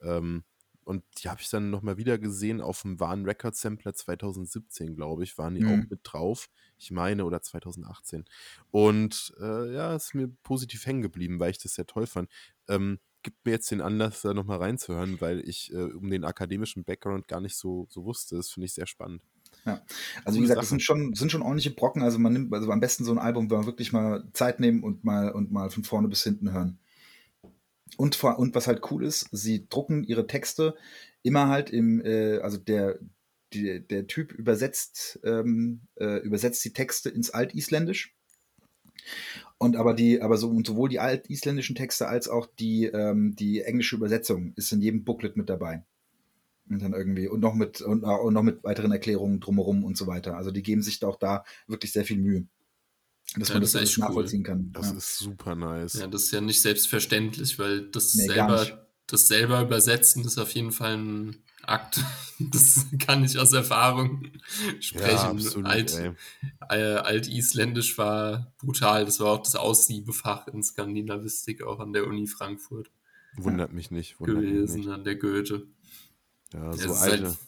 S1: Ähm, und die habe ich dann nochmal wieder gesehen auf dem Warn Record Sampler 2017, glaube ich, waren die mhm. auch mit drauf. Ich meine, oder 2018. Und äh, ja, ist mir positiv hängen geblieben, weil ich das sehr toll fand. Ähm, gibt mir jetzt den Anlass, da nochmal reinzuhören, weil ich äh, um den akademischen Background gar nicht so, so wusste. Das finde ich sehr spannend.
S3: Ja, also wie gesagt, das sind schon, sind schon ordentliche Brocken. Also man nimmt also am besten so ein Album, wenn man wirklich mal Zeit nehmen und mal und mal von vorne bis hinten hören. Und, und was halt cool ist, sie drucken ihre Texte immer halt im, äh, also der, die, der Typ übersetzt, ähm, äh, übersetzt die Texte ins Altisländisch. Und aber die, aber so, und sowohl die altisländischen Texte als auch die, ähm, die englische Übersetzung ist in jedem Booklet mit dabei. Und dann irgendwie, und noch mit, und, und noch mit weiteren Erklärungen drumherum und so weiter. Also die geben sich da auch da wirklich sehr viel Mühe. Dass ja, man das, das alles nachvollziehen cool. kann.
S1: Das ja. ist super nice.
S4: Ja, das ist ja nicht selbstverständlich, weil das nee, selber, das selber übersetzen ist auf jeden Fall ein Akt. Das kann ich aus Erfahrung sprechen. Ja, absolut, Alt, äh, Altisländisch war brutal. Das war auch das Aussiebefach in Skandinavistik, auch an der Uni Frankfurt.
S1: Wundert mich nicht. Wundert
S4: gewesen,
S1: mich nicht.
S4: an der Goethe.
S1: Ja, so ja, alte.
S4: Halt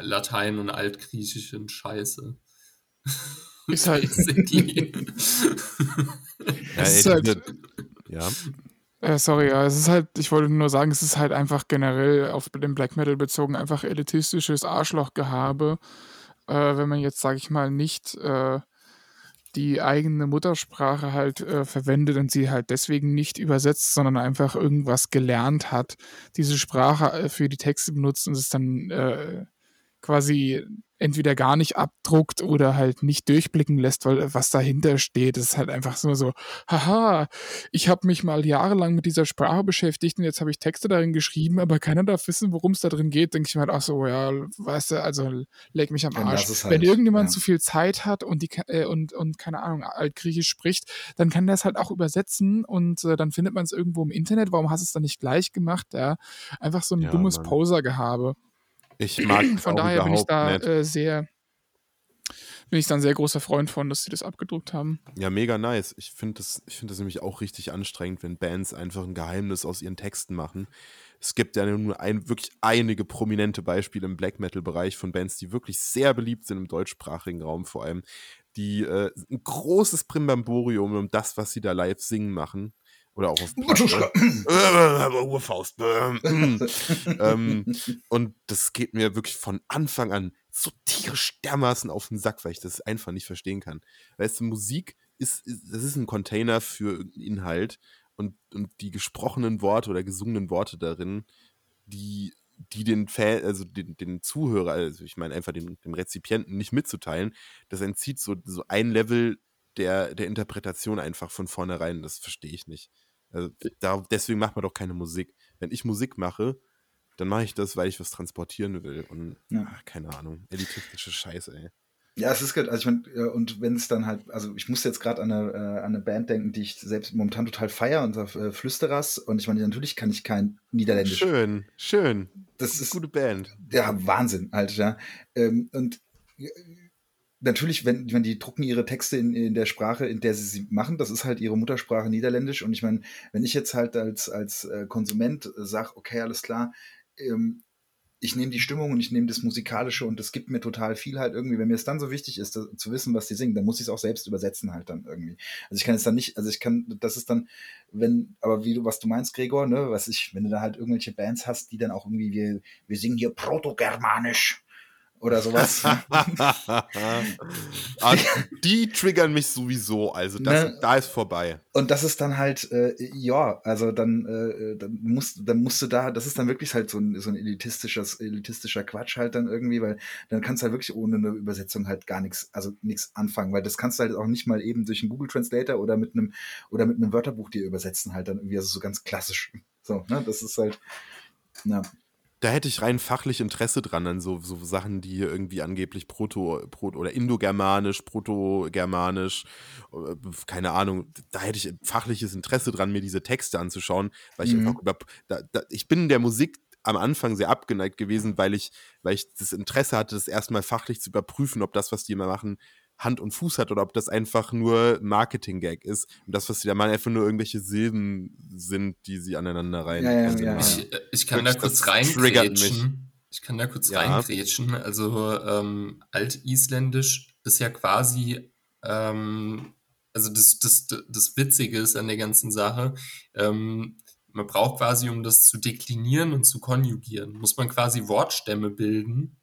S4: Latein und Altgriechisch und Scheiße.
S2: Ist halt.
S1: ja, ist halt, ja.
S2: Äh, sorry, ja, es ist halt, ich wollte nur sagen, es ist halt einfach generell auf den Black Metal bezogen einfach elitistisches Arschlochgehabe. Äh, wenn man jetzt, sage ich mal, nicht äh, die eigene Muttersprache halt äh, verwendet und sie halt deswegen nicht übersetzt, sondern einfach irgendwas gelernt hat, diese Sprache äh, für die Texte benutzt und es dann äh, quasi entweder gar nicht abdruckt oder halt nicht durchblicken lässt, weil was dahinter steht, ist halt einfach so so, haha, ich habe mich mal jahrelang mit dieser Sprache beschäftigt und jetzt habe ich Texte darin geschrieben, aber keiner darf wissen, worum es da drin geht, denke ich mir halt, ach so, ja, weißt du, also leg mich am Arsch. Halt, Wenn irgendjemand ja. zu viel Zeit hat und die äh, und, und keine Ahnung, altgriechisch spricht, dann kann der es halt auch übersetzen und äh, dann findet man es irgendwo im Internet, warum hast du es dann nicht gleich gemacht, ja? Einfach so ein ja, dummes Poser-Gehabe.
S1: Ich mag
S2: Von daher bin ich da äh, sehr, bin ich da ein sehr großer Freund von, dass sie das abgedruckt haben.
S1: Ja, mega nice. Ich finde das, ich find das nämlich auch richtig anstrengend, wenn Bands einfach ein Geheimnis aus ihren Texten machen. Es gibt ja nur ein, wirklich einige prominente Beispiele im Black Metal-Bereich von Bands, die wirklich sehr beliebt sind im deutschsprachigen Raum vor allem, die äh, ein großes Primbamborium um das, was sie da live singen machen. Oder auch auf Platte. Urfaust. ähm, und das geht mir wirklich von Anfang an so tierisch dermaßen auf den Sack, weil ich das einfach nicht verstehen kann. Weißt du, Musik ist, ist das ist ein Container für irgendeinen Inhalt und, und die gesprochenen Worte oder gesungenen Worte darin, die, die den Fan, also den, den Zuhörer, also ich meine einfach dem, dem Rezipienten nicht mitzuteilen, das entzieht so, so ein Level der, der Interpretation einfach von vornherein. Das verstehe ich nicht. Also da, deswegen macht man doch keine Musik. Wenn ich Musik mache, dann mache ich das, weil ich was transportieren will. Und
S3: Ja.
S1: ach, keine Ahnung, elitistische Scheiße, ey.
S3: Ja, es ist gut. Also ich meine, äh, und wenn es dann halt, also ich muss jetzt gerade an eine, äh, an eine Band denken, die ich selbst momentan total feier, und äh, Flüsterers. Und ich meine, natürlich kann ich kein Niederländisch.
S1: Schön, schön.
S3: Das ist
S1: Gute Band.
S3: ja Wahnsinn, halt, ja. Ähm, und natürlich, wenn, wenn die drucken ihre Texte in, in der Sprache, in der sie sie machen, das ist halt ihre Muttersprache Niederländisch. Und ich meine, wenn ich jetzt halt als, als äh, Konsument äh, sage, okay, alles klar, ähm, ich nehme die Stimmung und ich nehme das Musikalische und das gibt mir total viel halt irgendwie. Wenn mir es dann so wichtig ist, das, zu wissen, was die singen, dann muss ich es auch selbst übersetzen halt dann irgendwie. Also ich kann es dann nicht, also ich kann, das ist dann, wenn, aber wie du, was du meinst, Gregor, ne, was ich, wenn du da halt irgendwelche Bands hast, die dann auch irgendwie, wir, wir singen hier Proto-Germanisch oder sowas.
S1: Ah, die triggern mich sowieso, also das,
S3: Ne?
S1: da ist vorbei.
S3: Und das ist dann halt, äh, ja, also dann, äh, dann, musst, dann musst du da, das ist dann wirklich halt so ein, so ein elitistisches, elitistischer Quatsch halt dann irgendwie, weil dann kannst du halt wirklich ohne eine Übersetzung halt gar nichts, also nichts anfangen, weil das kannst du halt auch nicht mal eben durch einen Google Translator oder mit einem, oder mit einem Wörterbuch dir übersetzen halt dann irgendwie, also so ganz klassisch. So, ne, das ist halt, na,
S1: Da hätte ich rein fachlich Interesse dran an so, so Sachen, die hier irgendwie angeblich Proto, Proto oder Indogermanisch, Protogermanisch, äh, keine Ahnung, da hätte ich fachliches Interesse dran, mir diese Texte anzuschauen, weil ich
S3: Mhm.
S1: einfach über, da, da, ich bin der Musik am Anfang sehr abgeneigt gewesen, weil ich, weil ich das Interesse hatte, das erstmal fachlich zu überprüfen, ob das, was die immer machen, Hand und Fuß hat oder ob das einfach nur Marketing-Gag ist und das, was sie da machen, einfach nur irgendwelche Silben sind, die sie aneinander rein.
S3: Ja, ja, ja.
S4: Ich, äh, ich kann da
S1: Wirklich,
S4: kurz
S1: das triggert mich.
S4: reingrätschen. Ich kann da kurz
S1: Ja.
S4: reingrätschen. Also ähm, Altisländisch ist ja quasi, ähm, also das, das, das Witzige ist an der ganzen Sache, ähm, man braucht quasi, um das zu deklinieren und zu konjugieren, muss man quasi Wortstämme bilden,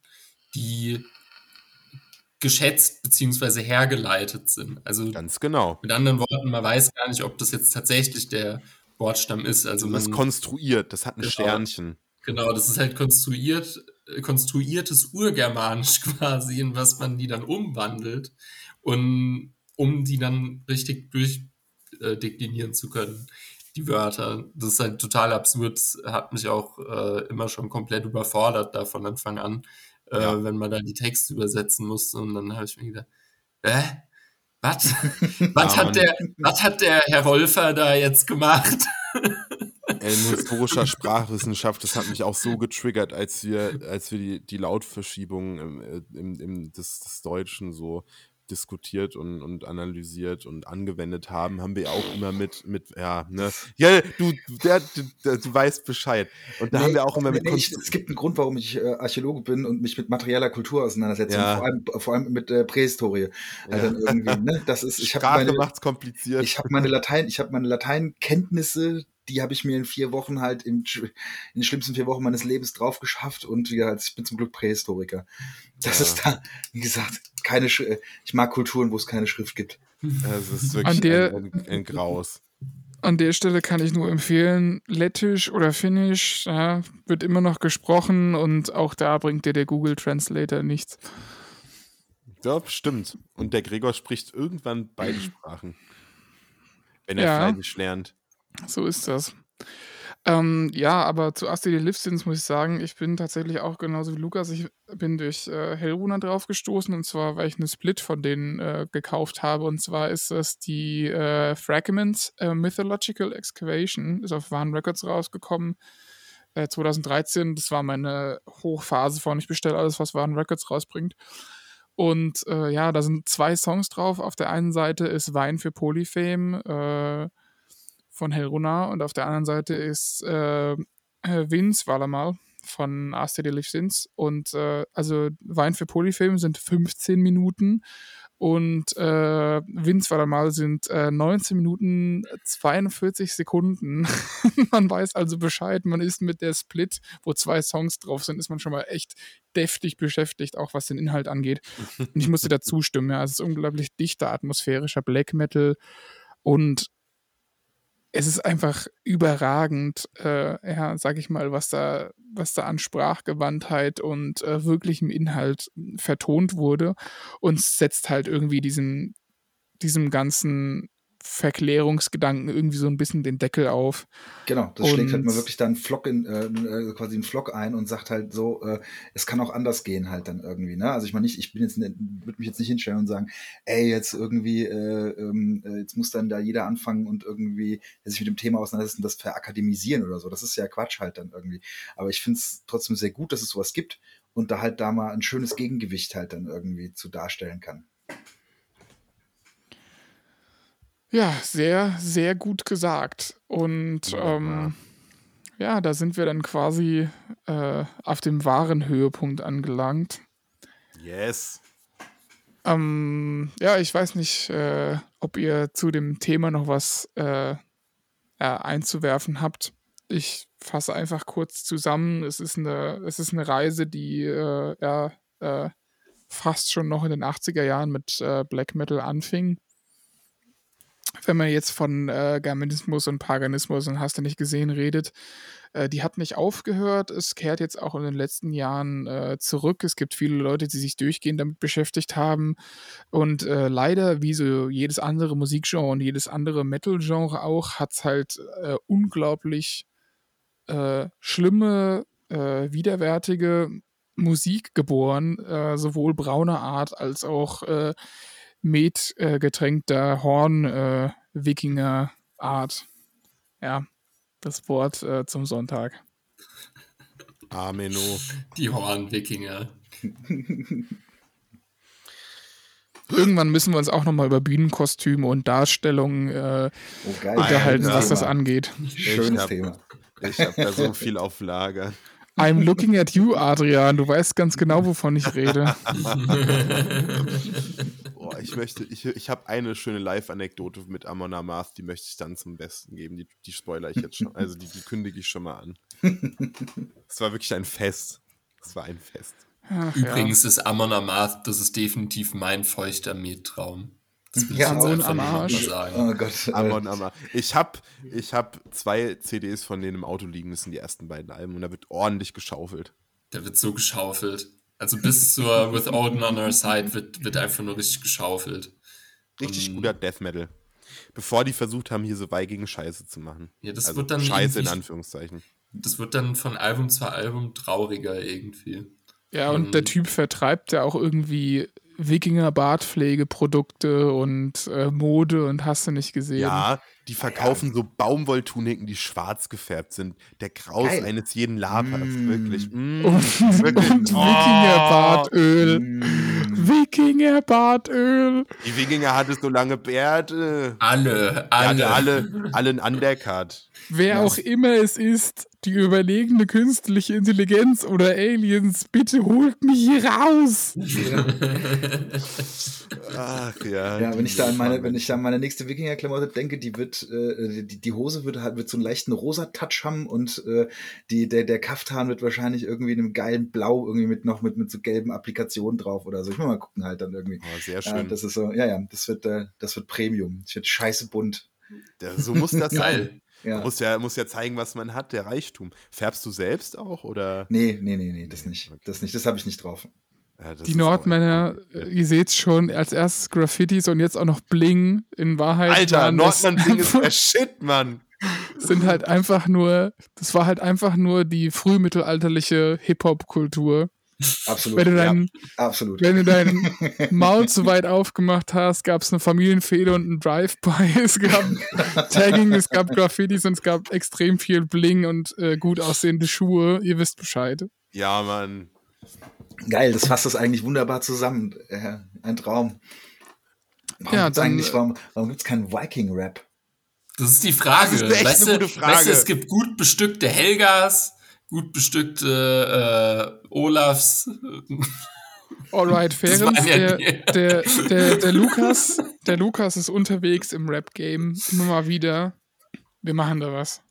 S4: die geschätzt beziehungsweise hergeleitet sind. Also
S1: Ganz genau.
S4: mit anderen Worten, man weiß gar nicht, ob das jetzt tatsächlich der Wortstamm ist. Also
S1: das ist
S4: man,
S1: konstruiert, das hat ein
S4: Genau.
S1: Sternchen.
S4: Genau, das ist halt konstruiert, äh, konstruiertes Urgermanisch quasi, in was man die dann umwandelt und um die dann richtig durchdeklinieren zu können, die Wörter. Das ist halt total absurd, Das hat mich auch äh, immer schon komplett überfordert da von Anfang an, äh,
S1: Ja.
S4: wenn man da die Texte übersetzen musste und dann habe ich mir gedacht, hä? Was? was, hat der, was hat der Herr Wolfer da jetzt gemacht?
S1: Ey, in historischer Sprachwissenschaft, das hat mich auch so getriggert, als wir, als wir die, die Lautverschiebung im, äh, im, im, des, des Deutschen so diskutiert und, und analysiert und angewendet haben, haben wir auch immer mit, mit ja, ne, ja, du, der, der, du weißt Bescheid. Und da haben wir auch immer
S3: nee,
S1: mit
S3: nee, ich, Es gibt einen Grund, warum ich äh, Archäologe bin und mich mit materieller Kultur auseinandersetze.
S1: Ja.
S3: Vor, allem, vor allem mit äh, Prähistorie.
S1: Ja.
S3: Also irgendwie, ne? Das ist, ich habe meine,
S1: macht's kompliziert.
S3: ich habe meine Latein, ich habe meine Lateinkenntnisse, die habe ich mir in vier Wochen halt im, in den schlimmsten vier Wochen meines Lebens drauf geschafft und ja, ich bin zum Glück Prähistoriker. Das
S1: Ja.
S3: ist da, wie gesagt, keine, Sch ich mag Kulturen, wo es keine Schrift gibt.
S1: Es ist
S2: An
S1: wirklich
S2: der-
S1: ein, ein, ein Graus.
S2: An der Stelle kann ich nur empfehlen, Lettisch oder Finnisch ja, wird immer noch gesprochen und auch da bringt dir der Google Translator nichts.
S1: Ja, stimmt. Und der Gregor spricht irgendwann beide Sprachen. Wenn er
S2: Ja.
S1: fleißig lernt.
S2: So ist das. Ähm, ja, aber zu Asti Livsins muss ich sagen, ich bin tatsächlich auch genauso wie Lukas. Ich bin durch äh, Hellrunner drauf gestoßen und zwar, weil ich eine Split von denen äh, gekauft habe. Und zwar ist das die äh, Fragments äh, Mythological Excavation, ist auf Warn Records rausgekommen. äh, 2013, das war meine Hochphase von ich bestelle alles, was Waren Records rausbringt. Und äh, ja, da sind zwei Songs drauf. Auf der einen Seite ist Wein für Polyfame äh, von Helruna und auf der anderen Seite ist äh, Vince Walamal von Aster Sins. Und äh, also Wein für Polyfame sind 15 Minuten und äh, Vince Walamal sind äh, 19 Minuten 42 Sekunden. man weiß also Bescheid, man ist mit der Split, wo zwei Songs drauf sind, ist man schon mal echt deftig beschäftigt, auch was den Inhalt angeht. Und ich musste dazu stimmen, ja, es ist unglaublich dichter, atmosphärischer Black Metal und es ist einfach überragend, äh, ja, sag ich mal, was da, was da an Sprachgewandtheit und äh, wirklichem Inhalt vertont wurde und setzt halt irgendwie diesen, diesem ganzen Verklärungsgedanken irgendwie so ein bisschen den Deckel auf.
S3: Genau, das und schlägt halt mal wirklich dann Flock in, äh, äh, quasi einen Flock ein und sagt halt so, äh, es kann auch anders gehen halt dann irgendwie, ne? Also ich meine nicht, ich bin jetzt, würde mich jetzt nicht hinstellen und sagen, ey, jetzt irgendwie, äh, ähm, äh, jetzt muss dann da jeder anfangen und irgendwie sich mit dem Thema auseinandersetzen das verakademisieren oder so. Das ist ja Quatsch halt dann irgendwie. Aber ich finde es trotzdem sehr gut, dass es sowas gibt und da halt da mal ein schönes Gegengewicht halt dann irgendwie zu darstellen kann.
S2: Ja, sehr, sehr gut gesagt. Und ähm, ja, da sind wir dann quasi äh, auf dem wahren Höhepunkt angelangt.
S1: Yes.
S2: Ähm, ja, ich weiß nicht, äh, ob ihr zu dem Thema noch was äh, einzuwerfen habt. Ich fasse einfach kurz zusammen. Es ist eine, es ist eine Reise, die äh, ja, äh, fast schon noch in den 80er Jahren mit äh, Black Metal anfing wenn man jetzt von äh, Germanismus und Paganismus und hast du nicht gesehen redet, äh, die hat nicht aufgehört. Es kehrt jetzt auch in den letzten Jahren äh, zurück. Es gibt viele Leute, die sich durchgehend damit beschäftigt haben. Und äh, leider, wie so jedes andere Musikgenre und jedes andere Metal-Genre auch, hat es halt äh, unglaublich äh, schlimme, widerwärtige Musik geboren, sowohl brauner Art als auch Met äh, getränkter Horn-Wikinger-Art. Äh, ja, das Wort äh, zum Sonntag.
S1: Ameno.
S4: Die Horn-Wikinger.
S2: Irgendwann müssen wir uns auch nochmal über Bühnenkostüme und Darstellungen äh, oh, unterhalten, was das angeht.
S3: Schönes Thema.
S1: Ich habe da so viel auf Lager.
S2: I'm looking at you, Adrian. Du weißt ganz genau, wovon ich rede.
S1: Ich möchte, ich, ich habe eine schöne Live-Anekdote mit Amon Amarth, die möchte ich dann zum Besten geben. Die, die spoiler ich jetzt schon, also die, die kündige ich schon mal an. Es war wirklich ein Fest. Es war ein Fest.
S4: Ach, Übrigens ja. ist Amon Amarth, das ist definitiv mein feuchter Miettraum.
S2: Das will ja, Amon am Arsch.
S3: Sagen. Oh Gott.
S1: Amon am Ich habe ich hab zwei CDs von denen im Auto liegen, das sind die ersten beiden Alben und da wird ordentlich geschaufelt.
S4: Da wird so geschaufelt. Also bis zur With Odin on Our Side wird, wird einfach nur richtig geschaufelt.
S1: Richtig und guter Death Metal. Bevor die versucht haben, hier so Viking-Scheiße zu machen.
S4: Ja, das also wird dann.
S1: Scheiße in Anführungszeichen.
S4: Das wird dann von Album zu Album trauriger irgendwie.
S2: Ja, und, und der Typ vertreibt ja auch irgendwie Wikinger-Bartpflegeprodukte und äh, Mode und hast du nicht gesehen.
S1: Ja, die verkaufen ja. so Baumwolltuniken, die schwarz gefärbt sind. Der Kraus Geil. eines jeden Labers, mm. wirklich. Mm.
S2: Und, wirklich. und oh. Wikinger-Bartöl. Mm. Wikinger-Bartöl.
S1: Die Wikinger hatten so lange Bärte.
S4: Alle, alle.
S1: alle, alle einen Undercut.
S2: Wer ja. auch immer es ist, die überlegene künstliche Intelligenz oder Aliens, bitte holt mich hier raus.
S1: Ach ja.
S3: Ja, wenn ich da an meine, wenn ich da an meine nächste Wikinger-Klamotte denke, die wird, äh, die, die Hose wird halt wird so einen leichten rosa Touch haben und äh, die, der, der Kaftan wird wahrscheinlich irgendwie in einem geilen Blau irgendwie mit noch mit, mit so gelben Applikationen drauf oder so. Ich muss mal gucken halt dann irgendwie.
S1: Oh, sehr schön.
S3: Ja, das ist so, ja, ja, das wird, äh, das wird Premium. Das wird scheiße bunt.
S1: Ja, so muss das sein. Ja. Muss ja, muss ja zeigen, was man hat, der Reichtum. Färbst du selbst auch oder?
S3: Nee, nee, nee, nee, das nicht. Das nicht, das habe ich nicht drauf.
S2: Ja, die Nordmänner, äh, ihr seht schon, als erstes Graffitis und jetzt auch noch Bling in Wahrheit.
S1: Alter, Nordmann-Bling ist der Shit, Mann.
S2: Sind halt einfach nur, das war halt einfach nur die frühmittelalterliche Hip-Hop-Kultur.
S3: Absolut.
S2: Wenn du dein,
S3: ja, absolut.
S2: Wenn du dein Maul zu weit aufgemacht hast, gab es eine Familienfehde und ein Drive-By. Es gab Tagging, es gab Graffitis und es gab extrem viel Bling und äh, gut aussehende Schuhe. Ihr wisst Bescheid.
S1: Ja, Mann.
S3: Geil, das fasst das eigentlich wunderbar zusammen. Äh, ein Traum. Warum
S2: Ja,
S3: gibt's
S2: dann,
S3: eigentlich,
S2: äh,
S3: warum, warum gibt es keinen Viking-Rap?
S4: Das ist die Frage.
S1: Das ist echt
S4: weißt,
S1: eine
S4: du,
S1: gute Frage.
S4: weißt du, es gibt gut bestückte Helgas, gut bestückte äh, Olafs.
S2: Alright,
S4: waren ja
S2: der, der, der, der Lukas, der Lukas ist unterwegs im Rap-Game immer mal wieder. Wir machen da was.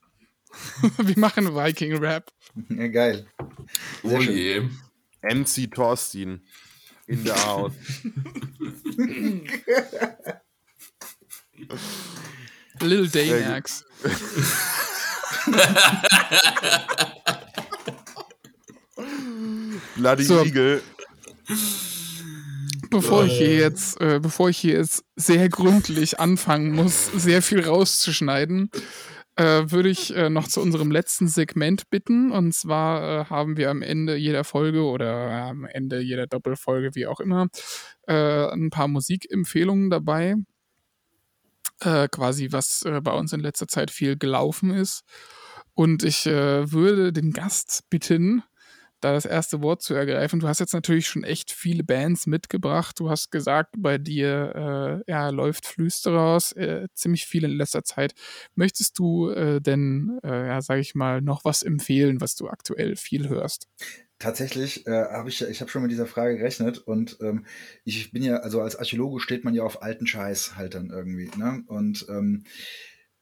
S2: Wir machen Viking-Rap.
S3: Ja, geil. Sehr
S4: Oh
S3: schön.
S4: je.
S1: MC Thorstein in der Haus. Gut.
S2: Danax.
S1: Bloody
S2: So.
S1: Eagle.
S2: Bevor ich hier
S4: Äh.
S2: jetzt, äh, bevor ich hier jetzt sehr gründlich anfangen muss, sehr viel rauszuschneiden, äh, würde ich äh, noch zu unserem letzten Segment bitten. Und zwar äh, haben wir am Ende jeder Folge oder äh, am Ende jeder Doppelfolge, wie auch immer, äh, ein paar Musikempfehlungen dabei. Äh, quasi, was bei uns in letzter Zeit viel gelaufen ist. Und ich würde den Gast bitten, da das erste Wort zu ergreifen. Du hast jetzt natürlich schon echt viele Bands mitgebracht. Du hast gesagt, bei dir äh, ja, läuft Flüsterer äh, ziemlich viel in letzter Zeit. Möchtest du äh, denn, äh, ja, sage ich mal, noch was empfehlen, was du aktuell viel hörst?
S3: Tatsächlich äh, habe ich, ich habe schon mit dieser Frage gerechnet und ähm, ich bin ja, also als Archäologe steht man ja auf alten Scheiß halt dann irgendwie, ne? Und ähm,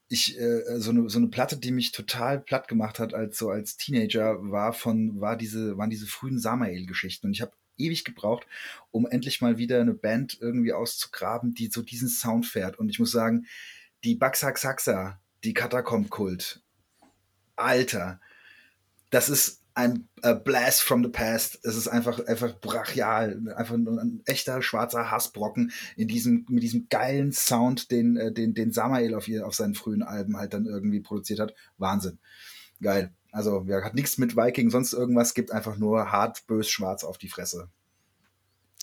S3: ich, äh, so, eine, so eine Platte, die mich total platt gemacht hat, als so als Teenager, war von, war diese, waren diese frühen Samael-Geschichten. Und ich habe ewig gebraucht, um endlich mal wieder eine Band irgendwie auszugraben, die so diesen Sound fährt. Und ich muss sagen, die Baxak Saxa, die Katakomb-Kult, Alter, das ist ein äh, Blast from the Past. Es ist einfach, einfach brachial, einfach ein, ein echter schwarzer Hassbrocken in diesem, mit diesem geilen Sound, den, äh, den, den Samael auf, ihr, auf seinen frühen Alben halt dann irgendwie produziert hat. Wahnsinn. Geil. Also, ja, hat nichts mit Viking, sonst irgendwas, gibt einfach nur hart, bös, schwarz auf die Fresse.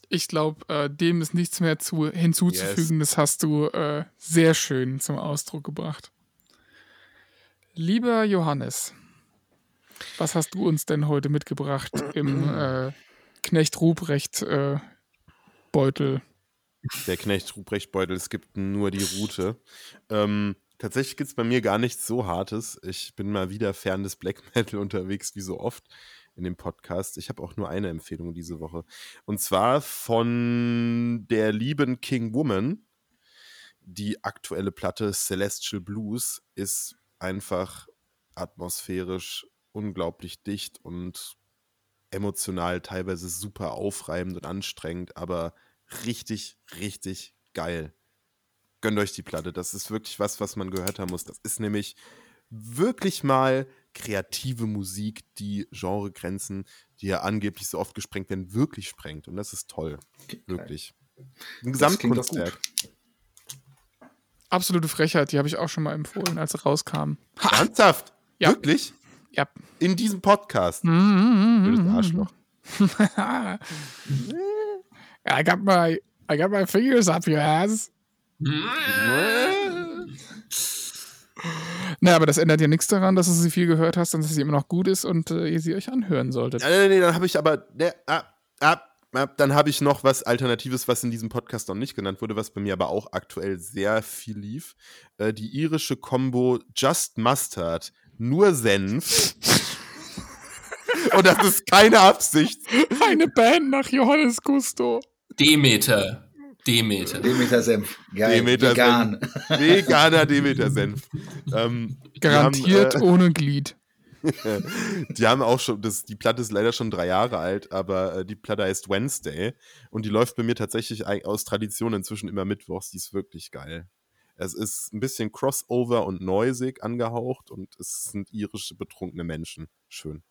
S2: Ich glaube, äh, dem ist nichts mehr zu, hinzuzufügen. Das hast du äh, sehr schön zum Ausdruck gebracht. Lieber Johannes, was hast du uns denn heute mitgebracht im äh, Knecht Ruprecht äh, Beutel?
S1: Der Knecht Ruprecht Beutel, es gibt nur die Route. Ähm, tatsächlich gibt es bei mir gar nichts so Hartes. Ich bin mal wieder fern des Black Metal unterwegs, wie so oft in dem Podcast. Ich habe auch nur eine Empfehlung diese Woche. Und zwar von der lieben King Woman. Die aktuelle Platte Celestial Blues ist einfach atmosphärisch unglaublich dicht und emotional teilweise super aufreibend und anstrengend, aber richtig, richtig geil. Gönnt euch die Platte. Das ist wirklich was, was man gehört haben muss. Das ist nämlich wirklich mal kreative Musik, die Genregrenzen, die ja angeblich so oft gesprengt werden, wirklich sprengt. Und das ist toll. Wirklich. Ein Gesamtkunstwerk.
S2: Absolute Frechheit, die habe ich auch schon mal empfohlen, als sie rauskam. Ha!
S1: Ernsthaft?
S2: Ja.
S1: Wirklich?
S2: Ja.
S1: In diesem Podcast? Blödes
S2: Mm
S1: Arschloch.
S2: I got my I got my fingers up your ass. Na, aber das ändert ja nichts daran, dass du sie viel gehört hast und dass sie immer noch gut ist und äh, ihr sie euch anhören solltet.
S1: Ja, nee, nee, dann habe ich aber. Ne, ah, ah, ah, dann habe ich noch was Alternatives, was in diesem Podcast noch nicht genannt wurde, was bei mir aber auch aktuell sehr viel lief. Äh, die irische Combo Just Mustard, nur Senf. Und das ist keine Absicht.
S2: Eine Band nach Johannes Gusto.
S4: Demeter. Demeter.
S3: Demeter Senf. Geil.
S1: Demeter
S3: Vegan.
S1: Veganer Demeter-Senf. Ähm, die
S2: Garantiert
S1: haben, äh,
S2: ohne Glied.
S1: Die haben auch schon, das, die Platte ist leider schon drei Jahre alt, aber äh, die Platte heißt Wednesday und die läuft bei mir tatsächlich aus Tradition inzwischen immer mittwochs. Die ist wirklich geil. Es ist ein bisschen Crossover und noisig angehaucht und es sind irische betrunkene Menschen. Schön.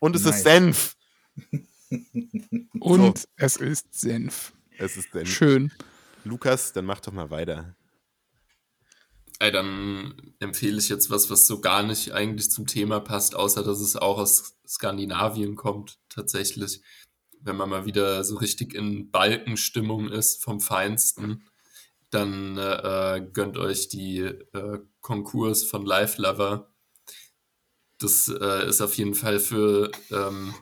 S1: Und es
S3: Nice.
S1: ist Senf.
S2: Und es ist Senf.
S1: Es ist Senf.
S2: Schön.
S1: Lukas, dann mach doch mal weiter.
S4: Ey, dann empfehle ich jetzt was, was so gar nicht eigentlich zum Thema passt, außer dass es auch aus Skandinavien kommt, tatsächlich. wenn man mal wieder so richtig in Balkenstimmung ist vom Feinsten, dann äh, gönnt euch die äh, Konkurs von Life Lover. Das äh, ist auf jeden Fall für ähm,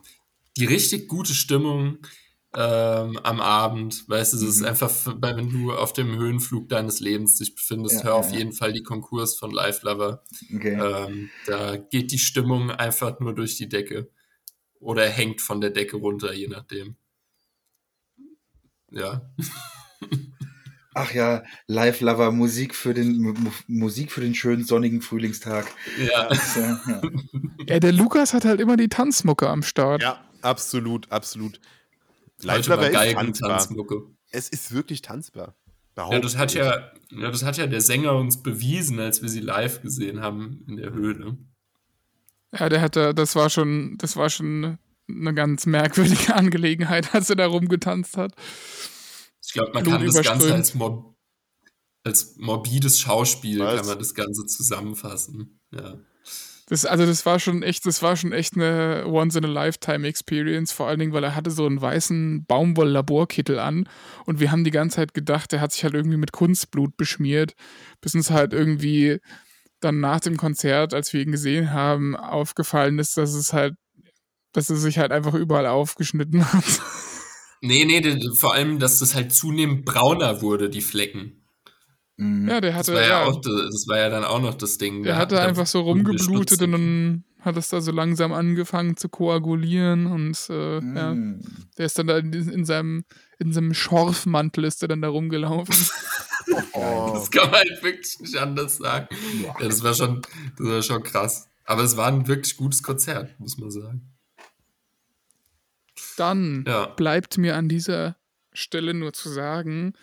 S4: die richtig gute Stimmung ähm, am Abend. Weißt du, es ist
S3: Mhm.
S4: einfach, für- wenn du auf dem Höhenflug deines Lebens dich befindest,
S3: Ja,
S4: hör
S3: ja,
S4: auf
S3: ja.
S4: jeden Fall die Konkurs von Life Lover.
S3: Okay.
S4: Ähm, da geht die Stimmung einfach nur durch die Decke. Oder hängt von der Decke runter, je nachdem. Ja.
S3: Ach ja, Live Lover, Musik für den Mu- Mu- Musik für den schönen sonnigen Frühlingstag.
S4: Ja.
S3: Äh, ja.
S2: Ja, der Lukas hat halt immer die Tanzmucke am Start.
S1: Ja, absolut, absolut. Live-Lover ist
S4: Geigen,
S1: tanzbar.
S4: Tanzmucke.
S1: Es ist wirklich tanzbar.
S4: Ja, das hat ja, ja, das hat ja der Sänger uns bewiesen, als wir sie live gesehen haben in der Höhle.
S2: Ja, der hatte, das war schon, das war schon eine ganz merkwürdige Angelegenheit, als er da rumgetanzt hat.
S4: Ich glaube, man
S2: Blut
S4: kann das Ganze als, mor als morbides Schauspiel
S1: Was?
S4: kann man das Ganze zusammenfassen. Ja.
S2: Das, also das war schon echt, das war schon echt eine Once-in-a-Lifetime-Experience, vor allen Dingen, weil er hatte so einen weißen Baumwoll-Laborkittel an und wir haben die ganze Zeit gedacht, er hat sich halt irgendwie mit Kunstblut beschmiert, bis uns halt irgendwie dann nach dem Konzert, als wir ihn gesehen haben, aufgefallen ist, dass es halt, dass er sich halt einfach überall aufgeschnitten hat.
S4: Nee, nee, der- vor allem, dass das halt zunehmend brauner wurde, die Flecken.
S3: Mhm.
S2: Ja, der
S4: Das
S2: hatte,
S4: war ja,
S2: ja,
S4: auch, das war ja dann auch noch das Ding.
S2: der
S4: Da
S2: hatte
S4: hat
S2: einfach so
S4: Blut
S2: rumgeblutet und dann hat es da so langsam angefangen zu koagulieren und äh, ja.
S3: Mhm.
S2: Der ist dann da in, in seinem, in seinem Schorfmantel ist er dann da rumgelaufen.
S1: Oh,
S4: Das kann man halt wirklich nicht anders sagen. Ja, das war schon, das war schon krass. Aber es war ein wirklich gutes Konzert, muss man sagen.
S2: Dann
S4: Ja.
S2: bleibt mir an dieser Stelle nur zu sagen,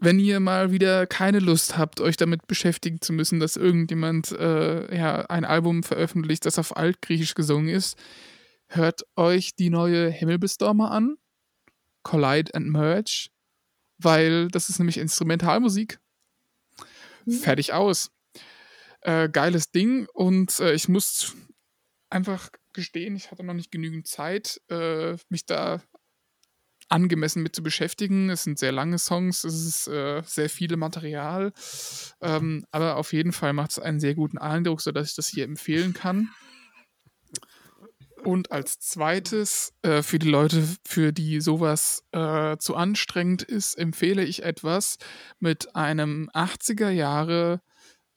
S2: wenn ihr mal wieder keine Lust habt, euch damit beschäftigen zu müssen, dass irgendjemand äh, ja, ein Album veröffentlicht, das auf Altgriechisch gesungen ist, hört euch die neue Himmelbestormer an, Collide and Merge, weil das ist nämlich Instrumentalmusik. Fertig aus. Äh, geiles Ding und äh, ich muss einfach gestehen, ich hatte noch nicht genügend Zeit, äh, mich da angemessen mit zu beschäftigen. Es sind sehr lange Songs, es ist äh, sehr viel Material, ähm, aber auf jeden Fall macht es einen sehr guten Eindruck, sodass ich das hier empfehlen kann. Und als zweites, äh, für die Leute, für die sowas äh, zu anstrengend ist, empfehle ich etwas mit einem 80er Jahre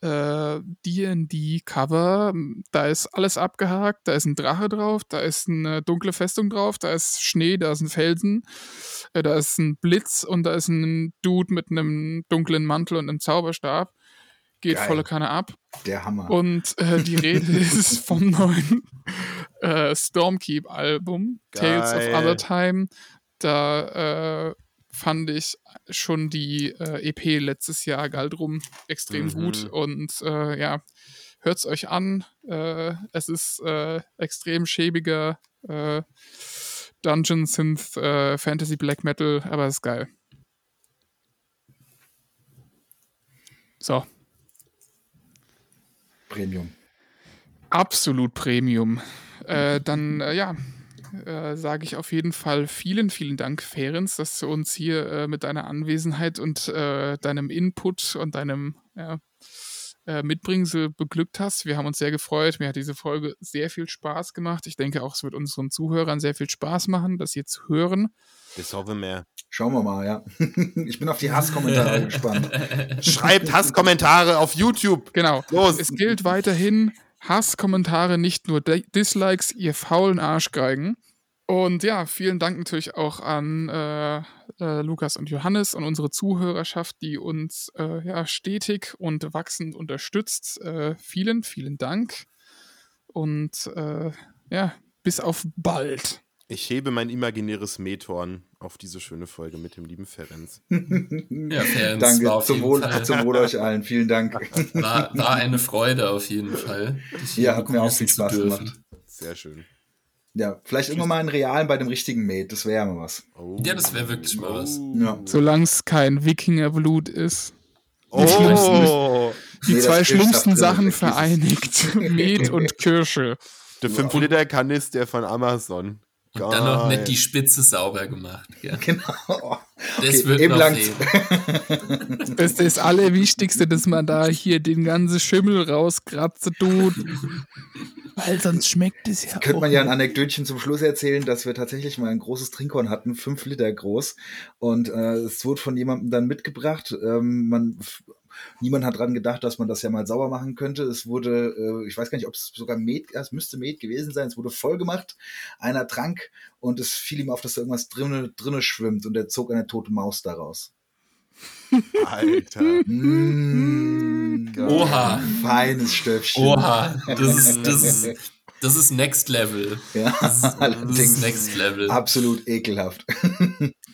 S2: äh, D&D-Cover. Da ist alles abgehakt, da ist ein Drache drauf, da ist eine dunkle Festung drauf, da ist Schnee, da ist ein Felsen, äh, da ist ein Blitz und da ist ein Dude mit einem dunklen Mantel und einem Zauberstab. Geht
S3: Geil.
S2: volle Kanne ab.
S3: Der Hammer.
S2: Und äh, die Rede ist vom neuen äh, Stormkeep-Album, Tales of. Other Time. Da äh, fand ich schon die äh, EP letztes Jahr Galdrum extrem
S1: Mhm.
S2: gut. Und äh, ja, hört's euch an. Äh, es ist äh, extrem schäbiger äh, Dungeon Synth äh, Fantasy Black Metal, aber es ist geil. So.
S3: Premium.
S2: absolut Premium. Äh, dann, ja, äh, sage ich auf jeden Fall vielen, vielen Dank, Ferenc, dass du uns hier äh, mit deiner Anwesenheit und äh, deinem Input und deinem ja, äh, Mitbringsel beglückt hast. Wir haben uns sehr gefreut. Mir hat diese Folge sehr viel Spaß gemacht. Ich denke auch, es wird unseren Zuhörern sehr viel Spaß machen, das hier zu hören.
S1: das hoffe mehr.
S3: Schauen wir mal, ja. Ich bin auf die Hasskommentare gespannt.
S1: Schreibt Hasskommentare auf YouTube.
S2: Genau.
S1: Los.
S2: Es gilt weiterhin Hasskommentare, nicht nur Di- Dislikes, ihr faulen Arschgeigen. Und ja, vielen Dank natürlich auch an äh, äh, Lukas und Johannes und unsere Zuhörerschaft, die uns äh, ja, stetig und wachsend unterstützt. Äh, vielen, vielen Dank. Und äh, ja, bis auf bald.
S1: Ich hebe mein imaginäres Methorn auf diese schöne Folge mit dem lieben Ferenc.
S4: Ja, war
S3: Danke,
S4: auf
S3: zum
S4: jeden
S3: Wohl,
S4: Fall.
S3: zum Wohl euch allen. Vielen Dank.
S4: War, war eine Freude auf jeden Fall.
S3: Ja, hat mir auch viel Spaß
S4: dürfen.
S3: gemacht.
S1: Sehr schön.
S3: Ja, vielleicht irgendwann mal einen realen bei dem richtigen Mate. Das wäre ja mal was.
S1: Oh.
S4: Ja, das wäre wirklich mal was.
S3: Ja.
S2: Solange es kein Wikingerblut ist.
S1: Oh,
S2: Die
S3: Nee,
S2: zwei schlimmsten Sachen vereinigt. Met und Kirsche.
S1: der 5 Liter Kanister von Amazon.
S4: Und dann noch nicht die Spitze sauber gemacht. Gell?
S3: Genau.
S4: Das
S3: Okay,
S4: wird
S3: eben
S4: noch fehlen.
S2: Das ist das Allerwichtigste, dass man da hier den ganzen Schimmel rauskratzen tut. Weil sonst schmeckt es ja
S3: Könnte
S2: auch
S3: man ja ein. Anekdötchen zum Schluss erzählen, dass wir tatsächlich mal ein großes Trinkhorn hatten, fünf Liter groß. Und äh, es wurde von jemandem dann mitgebracht. Ähm, man, niemand hat dran gedacht, dass man das ja mal sauber machen könnte. Es wurde, äh, ich weiß gar nicht, ob es sogar Met, ja, es müsste Met gewesen sein. Es wurde voll gemacht. Einer trank und es fiel ihm auf, dass da irgendwas drinne, drinne schwimmt und er zog eine tote Maus daraus.
S1: Alter.
S3: Mmh,
S4: Oha.
S3: Feines Stöpfchen.
S4: Oha, das ist, das ist, das ist Next Level.
S3: Ja,
S4: Das ist, das ist
S3: allerdings
S4: Next Level.
S3: absolut ekelhaft.